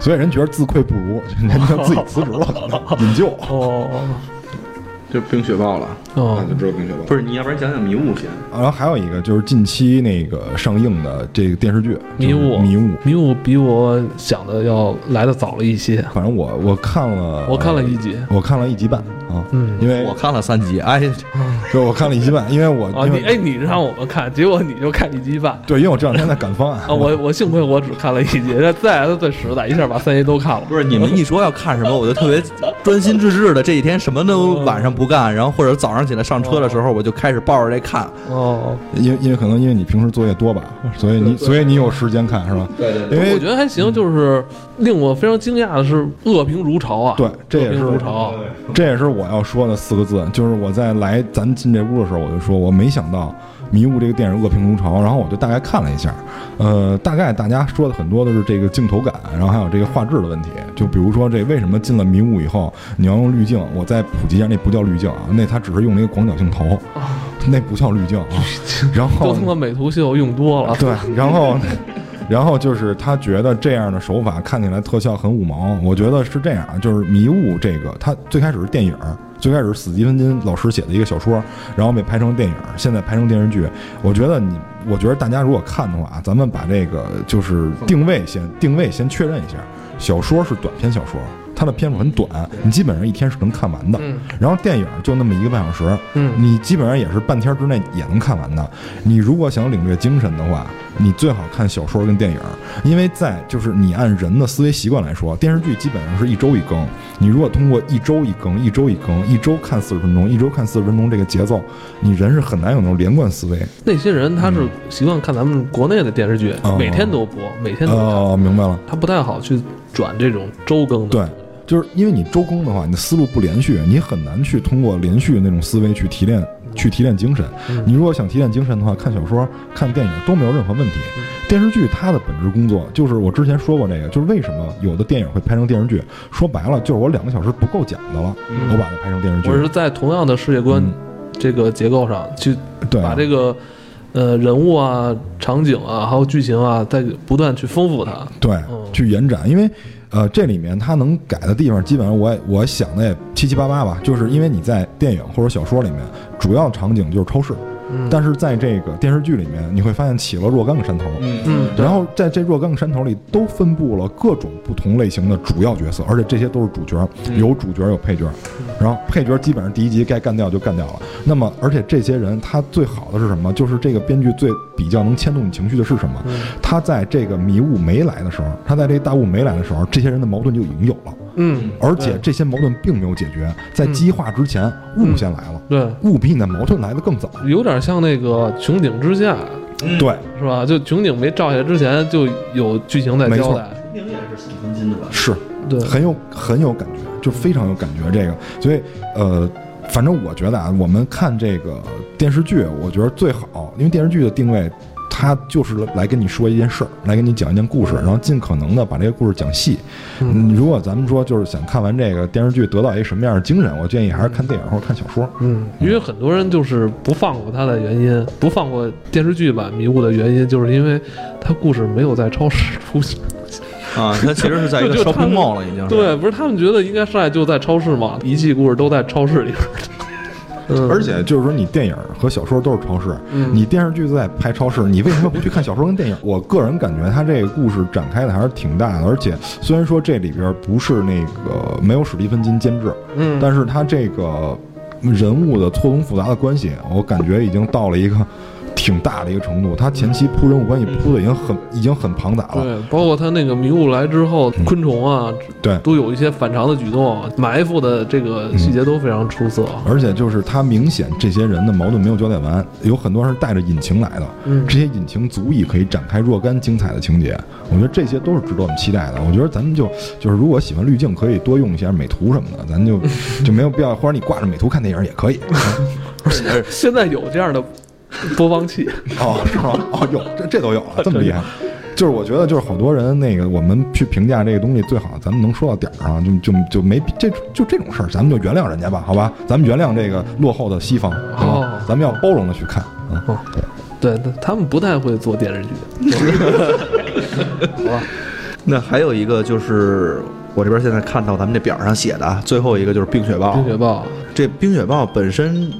D: 所以人觉得自愧不如，人家自己辞职了，可能 引咎。
A: 哦
C: 就冰雪豹了。
A: 哦，
D: 就知道冰雪
C: 不是，你要不然讲讲迷雾先。
D: 然后还有一个就是近期那个上映的这个电视剧《
A: 迷雾
D: 迷雾。
A: 迷雾比我想的要来的早了一些。
D: 反正我我看了，
A: 我看了一集，
D: 我看了一集半啊，
A: 嗯
D: 因为
C: 我看了三集，哎，
D: 就我看了一集半，因为我
A: 啊，你哎，你让我们看，结果你就看一集半。
D: 对，因为我这两天在赶方案
A: 啊，我我幸亏我只看了一集，这再来的最实在，一下把三集都看了。
C: 不是你们一说要看什么，我就特别专心致志的，这几天什么都晚上不干，然后或者早上起来上车的时候，我就开始抱着这看。
A: 哦，
D: 因为因为可能因为你平时作业多吧，所以你所以你有时间看是吧？
C: 对对
D: 因为
A: 我觉得还行，就是令我非常惊讶的是恶评如潮啊。
D: 对，这也
A: 恶
D: 是
A: 评如潮。
D: 这也是我要说的四个字，就是我在来咱进这屋的时候，我就说我没想到《迷雾》这个电影恶评如潮，然后我就大概看了一下，呃，大概大家说的很多都是这个镜头感，然后还有这个画质的问题，就比如说这为什么进了迷雾以后你要用滤镜，我再普及一下，那不叫滤镜啊，那它只是用了一个广角镜头，那不叫滤镜啊，然后
A: 都他妈美图秀用多了。
D: 对，然后，然后就是他觉得这样的手法看起来特效很五毛。我觉得是这样，就是《迷雾》这个，他最开始是电影，最开始是史蒂芬金老师写的一个小说，然后被拍成电影，现在拍成电视剧。我觉得你，我觉得大家如果看的话啊，咱们把这个就是定位先定位先确认一下，小说是短篇小说。它的篇幅很短，你基本上一天是能看完的。
A: 嗯
D: 然后电影就那么一个半小时，
A: 嗯
D: 你基本上也是半天之内也能看完的。你如果想领略精神的话，你最好看小说跟电影，因为在就是你按人的思维习惯来说，电视剧基本上是一周一更。你如果通过一周一更、一周一更、一周看四十分钟、一周看四十分钟这个节奏，你人是很难有那种连贯思维。
A: 那些人他是习惯看咱们国内的电视剧，
D: 哦
A: 每天都播，每天都看，
D: 哦，明白了。
A: 他不太好去转这种周更的。
D: 对，就是因为你周更的话，你的思路不连续，你很难去通过连续的那种思维去提炼、去提炼精神。
A: 嗯
D: 你如果想提炼精神的话，看小说、看电影都没有任何问题。电视剧它的本质工作就是我之前说过这个，就是为什么有的电影会拍成电视剧，说白了就是我两个小时不够讲的了，我把它拍成电视剧。
A: 我是在同样的世界观
D: 嗯
A: 这个结构上去
D: 对
A: 把这个呃人物啊、场景啊，还有剧情啊，再不断去丰富它。
D: 对
A: 嗯，
D: 去延展，因为呃，这里面它能改的地方，基本上我我想的也七七八八吧，就是因为你在电影或者小说里面，主要场景就是超市，
A: 嗯。
D: 但是在这个电视剧里面，你会发现起了若干个山头，
C: 嗯。
A: 嗯，
D: 然后在这若干个山头里都分布了各种不同类型的主要角色，而且这些都是主角，有主角有配角，然后配角基本上第一集该干掉就干掉了。那么，而且这些人他最好的是什么？就是这个编剧最比较能牵动你情绪的是什么？他在这个迷雾没来的时候，他在这大雾没来的时候，这些人的矛盾就已经有了，
A: 嗯，
D: 而且这些矛盾并没有解决，在激化之前，雾先来了，
A: 对，
D: 雾比你的矛盾来的更早。
A: 有点像那个穹顶之下，
D: 对，
A: 是吧？就穹顶没照下来之前，就有剧情在
D: 没错
A: 交代。
C: 命也是斯蒂芬金的吧？
D: 是。
A: 对，
D: 很有很有感觉，就非常有感觉。这个，所以呃，反正我觉得啊，我们看这个电视剧，我觉得最好，因为电视剧的定位。它就是来跟你说一件事儿，来跟你讲一件故事，然后尽可能的把这个故事讲细。嗯，如果咱们说就是想看完这个电视剧得到一个什么样的精神，我建议还是看电影或者看小说。
A: 嗯，因为很多人就是不放过他的原因，不放过电视剧版《迷雾》的原因，就是因为他故事没有在超市出现。
C: 啊，他其实是在一个
A: 就他
C: shopping mall 了，已经。
A: 对，不是他们觉得应该上来就在超市嘛，一切故事都在超市里边儿。嗯，
D: 而且就是说，你电影和小说都是超市，
A: 嗯。
D: 你电视剧在拍超市，你为什么不去看小说跟电影？我个人感觉他这个故事展开的还是挺大的，而且虽然说这里边不是那个没有史蒂芬金监制，
A: 嗯，
D: 但是他这个人物的错综复杂的关系，我感觉已经到了一个挺大的一个程度。他前期铺人物关系铺的已经很已经很庞杂了，
A: 对，包括他那个迷雾来之后，昆虫啊，
D: 对
A: 都有一些反常的举动，埋伏的这个细节都非常出色。
D: 而且就是他明显这些人的矛盾没有交代完，有很多人是带着隐情来的，
A: 嗯
D: 这些隐情足以可以展开若干精彩的情节。我觉得这些都是值得我们期待的。我觉得咱们就就是如果喜欢滤镜，可以多用一下美图什么的，咱就 就没有必要，或者你挂着美图看电影也可以。
A: 现在有这样的 播放器，
D: 哦，是吗？哦，有这这都有了，这么厉害。就是我觉得，就是好多人那个，我们去评价这个东西，最好咱们能说到点儿上，就就就没这就这种事儿，咱们就原谅人家吧，好吧？咱们原谅这个落后的西方，好吧？
A: 哦
D: 咱们要包容的去看，嗯，
A: 哦，对，他们不太会做电视剧。
C: 好吧 那还有一个就是我这边现在看到咱们这表上写的啊，最后一个就是《冰雪暴
A: 冰》。雪暴，
C: 这《冰雪暴》本身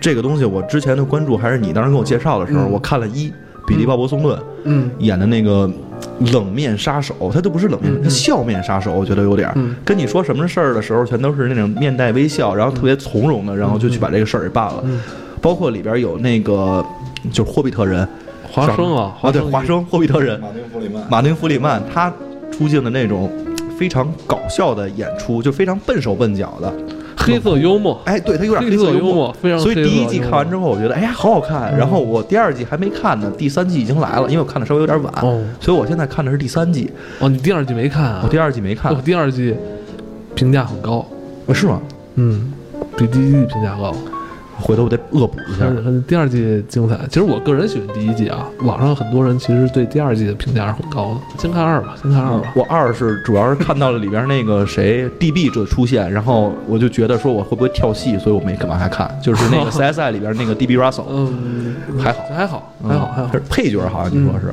C: 这个东西，我之前的关注还是你当时给我介绍的时候，
A: 嗯。
C: 我看了一比利·鲍勃松顿
A: 嗯。
C: 演的那个冷面杀手，他都不是冷面，
A: 嗯。
C: 他笑面杀手，我觉得有点跟你说什么事儿的时候，全都是那种面带微笑，然后特别从容的，然后就去把这个事儿给办了。
A: 嗯，
C: 包括里边有那个就是霍比特人，
A: 华生啊，
C: 啊，对，华生霍比特人，
D: 马丁·弗里曼，
C: 马丁·弗里曼他出镜的那种非常搞笑的演出，就非常笨手笨脚的。
A: 黑色幽默，
C: 哎，对他有点
A: 黑色幽
C: 默，
A: 非常
C: 所以第一季看完之后，我觉得哎呀好好看。然后我第二季还没看呢，第三季已经来了，因为我看的稍微有点晚，
A: 哦
C: 所以我现在看的是第三季，
A: 哦，你第二季没看啊？
C: 我第二季没看
A: 我，第二季评价很高，
C: 呃是吗？
A: 嗯，比第一季评价高。
C: 回头我得恶补一下。
A: 第二季精彩。其实我个人喜欢第一季啊，网上很多人其实对第二季的评价是很高的。先看二吧，先看二吧。
C: 我二是主要是看到了里边那个谁 DB 这出现，然后我就觉得说我会不会跳戏，所以我没敢往下看。就是那个 CSI 里边那个 DB Russell，
A: 嗯，
C: 还好
A: 还好，还好，还好
C: 是。配角好像你说是。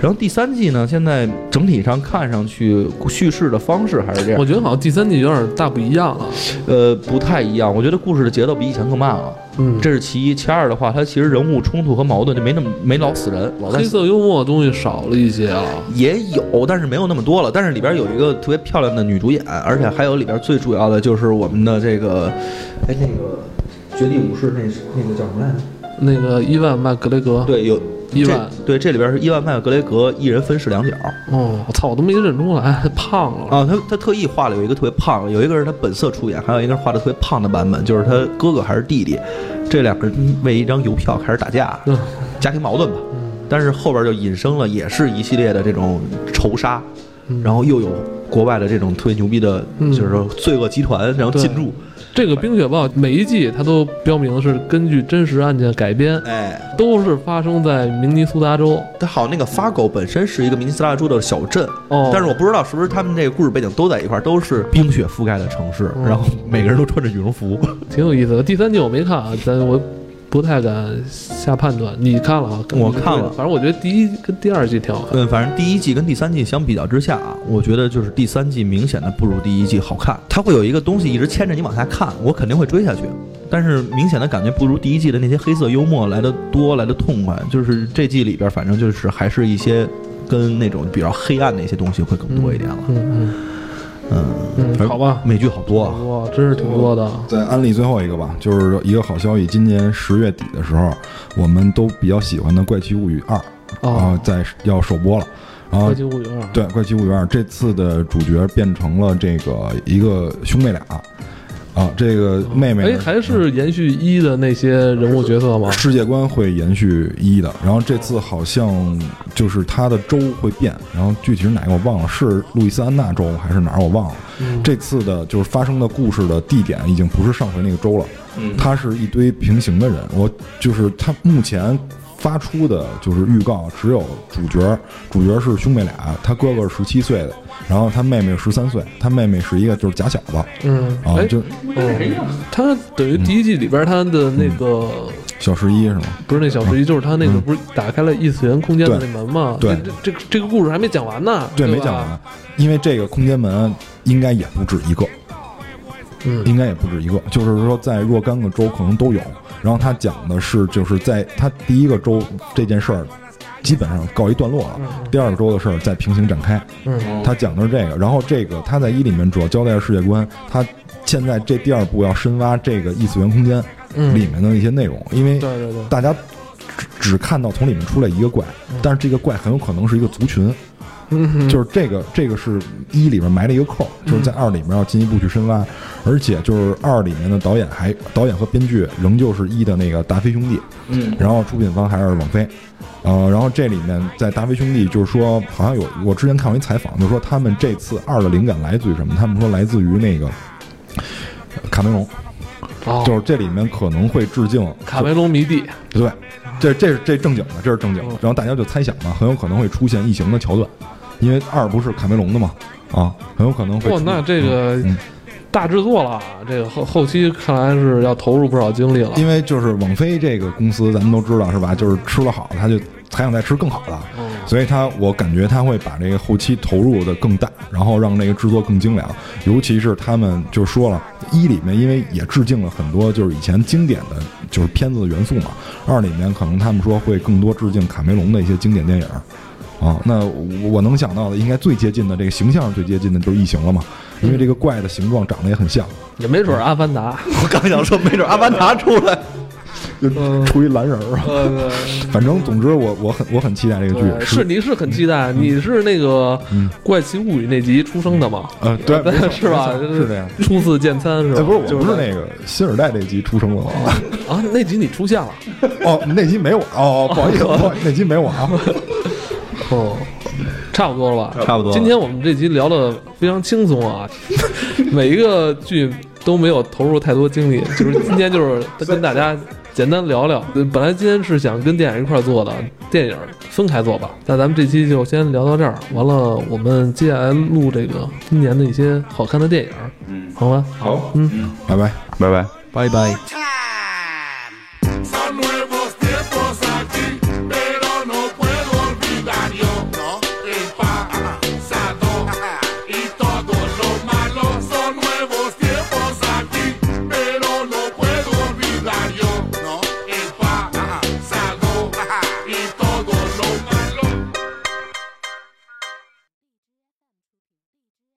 C: 然后第三季呢，现在整体上看上去叙事的方式还是这样
A: 我，觉得好像第三季有点大不一样了。
C: 呃，不太一样。我觉得故事的节奏比以前更慢了。
A: 嗯，
C: 这是其一。其二的话，它其实人物冲突和矛盾就没那么没老死人，老在
A: 黑色幽默的东西少了一些啊。
C: 也有，但是没有那么多了。但是里边有一个特别漂亮的女主演，而且还有里边最主要的就是我们的这个，哎，那个《绝地武士》那那个叫什么来着？
A: 那个伊万麦格雷格，
C: 对，有
A: 伊万
C: 这对，这里边是伊万麦克格雷格一人分饰两角
A: 哦，我操，我都没认出来，胖了。
C: 啊。他他特意画了有一个特别胖，有一个是他本色出演，还有一个是画的特别胖的版本，就是他哥哥还是弟弟，这两个人为一张邮票开始打架，
A: 嗯
C: 家庭矛盾吧。但是后边就引申了，也是一系列的这种仇杀，
A: 嗯
C: 然后又有国外的这种特别牛逼的，
A: 嗯
C: 就是说罪恶集团，然后进驻。
A: 这个《冰雪暴》每一季它都标明是根据真实案件改编，
C: 哎，
A: 都是发生在明尼苏达州。
C: 它好像那个发狗本身是一个明尼苏达州的小镇，
A: 哦，
C: 但是我不知道是不是他们这个故事背景都在一块儿，都是冰雪覆盖的城市，
A: 嗯
C: 然后每个人都穿着羽绒服。
A: 挺有意思的。第三季我没看啊，但我不太敢下判断。你看了啊？
C: 我看了
A: 反正我觉得第一跟第二季挺好看。
C: 嗯，反正第一季跟第三季相比较之下啊，我觉得就是第三季明显的不如第一季好看。它会有一个东西一直牵着你往下看，我肯定会追下去。但是明显的感觉不如第一季的那些黑色幽默来的多，来的痛快。就是这季里边，反正就是还是一些跟那种比较黑暗的一些东西会更多一点了。
A: 嗯嗯
C: 嗯，
A: 嗯，好吧，
C: 美剧好多啊。
A: 哇，真是挺多的。
D: 再安利最后一个吧，就是一个好消息，今年十月底的时候，我们都比较喜欢的《怪奇物语二》
A: 啊
D: 啊，在要首播了。然后
A: 怪奇物语二，
D: 对《怪奇物语二》这次的主角变成了这个一个兄妹俩啊，这个妹妹
A: 哎，还是延续一的那些人物角色吗？
D: 世界观会延续一的，然后这次好像就是它的州会变，然后具体是哪个我忘了，是路易斯安那州还是哪儿我忘了。
A: 嗯
D: 这次的就是发生的故事的地点已经不是上回那个州了，
C: 嗯
D: 它是一堆平行的人。我就是他目前发出的就是预告，只有主角，主角是兄妹俩，他哥哥是十七岁的，然后他妹妹十三岁，他妹妹是一个就是假小子。
A: 嗯，哎，
D: 啊就
A: 哦，他等于第一季里边他的那个
D: 小十一是吗？
A: 不是那小十一，就是他那个
D: 嗯。
A: 不是打开了异次元空间的那门吗？
D: 对。
A: 这这这个这个故事还没讲完呢，
D: 对，
A: 吧？
D: 没讲完，因为这个空间门应该也不止一个。
A: 嗯。
D: 应该也不止一个，就是说在若干个州可能都有。然后他讲的是，就是在他第一个州这件事儿基本上告一段落了，第二个周的事儿再平行展开。
A: 嗯。
D: 他讲的是这个，然后这个他在一里面主要交代了世界观，他现在这第二部要深挖这个异次元空间
A: 嗯，
D: 里面的一些内容，因为大家只只看到从里面出来一个怪，但是这个怪很有可能是一个族群，
A: 嗯哼
D: 就是这个这个是一里面埋了一个扣，就是在二里面要进一步去深挖，而且就是二里面的导演还导演和编剧仍旧是一的那个达菲兄弟，
C: 嗯
D: 然后出品方还是网飞，呃，然后这里面在达菲兄弟就是说好像有我之前看过一采访，就是说他们这次二的灵感来自于什么？他们说来自于那个呃卡梅隆，
A: 哦
D: 就是这里面可能会致敬
A: 卡梅隆迷弟，
D: 对，这这是这正经的，这是正经的
A: 嗯。
D: 然后大家就猜想嘛，很有可能会出现异形的桥段，因为二不是卡梅隆的嘛，啊，很有可能会
A: 那这个
D: 嗯
A: 大制作了，这个后后期看来是要投入不少精力了。
D: 因为就是网飞这个公司，咱们都知道是吧？就是吃了好，他就还想再吃更好的，
A: 嗯
D: 所以他我感觉他会把这个后期投入的更大，然后让那个制作更精良。尤其是他们就说了，一里面因为也致敬了很多就是以前经典的就是片子的元素嘛，二里面可能他们说会更多致敬卡梅隆的一些经典电影。啊，那我我能想到的，应该最接近的这个形象最接近的就是异形了嘛，因为这个怪的形状长得也很像，
A: 也没准儿阿凡达，
C: 我刚想说，没准阿凡达出来。
D: 出一蓝人儿啊。
A: 呃，
D: 反正总之我我很我很期待这个剧，
A: 是你是很期待，你是那个
D: 嗯《
A: 怪奇物语》那集出生的吗？
D: 呃对
A: 是吧？
D: 是这样。
A: 初次见餐是吧？
D: 哎，不是，我
A: 就
D: 不是那个新时代那集出生了
A: 啊，那集你出现了
D: 哦，那集没我哦，不好意思，不好意思那集没我啊。
A: 哦，差不多了吧？
C: 差不多
A: 今天我们这集聊的非常轻松啊，每一个剧都没有投入太多精力，就是今天就是 跟大家简单聊聊。呃本来今天是想跟电影一块做的，电影分开做吧。那咱们这期就先聊到这儿，完了我们接下来录这个今年的一些好看的电影，
B: 嗯，
A: 好吗？
B: 好，
A: 嗯。
B: 嗯，
D: 拜拜。
B: 拜拜。
C: 拜拜。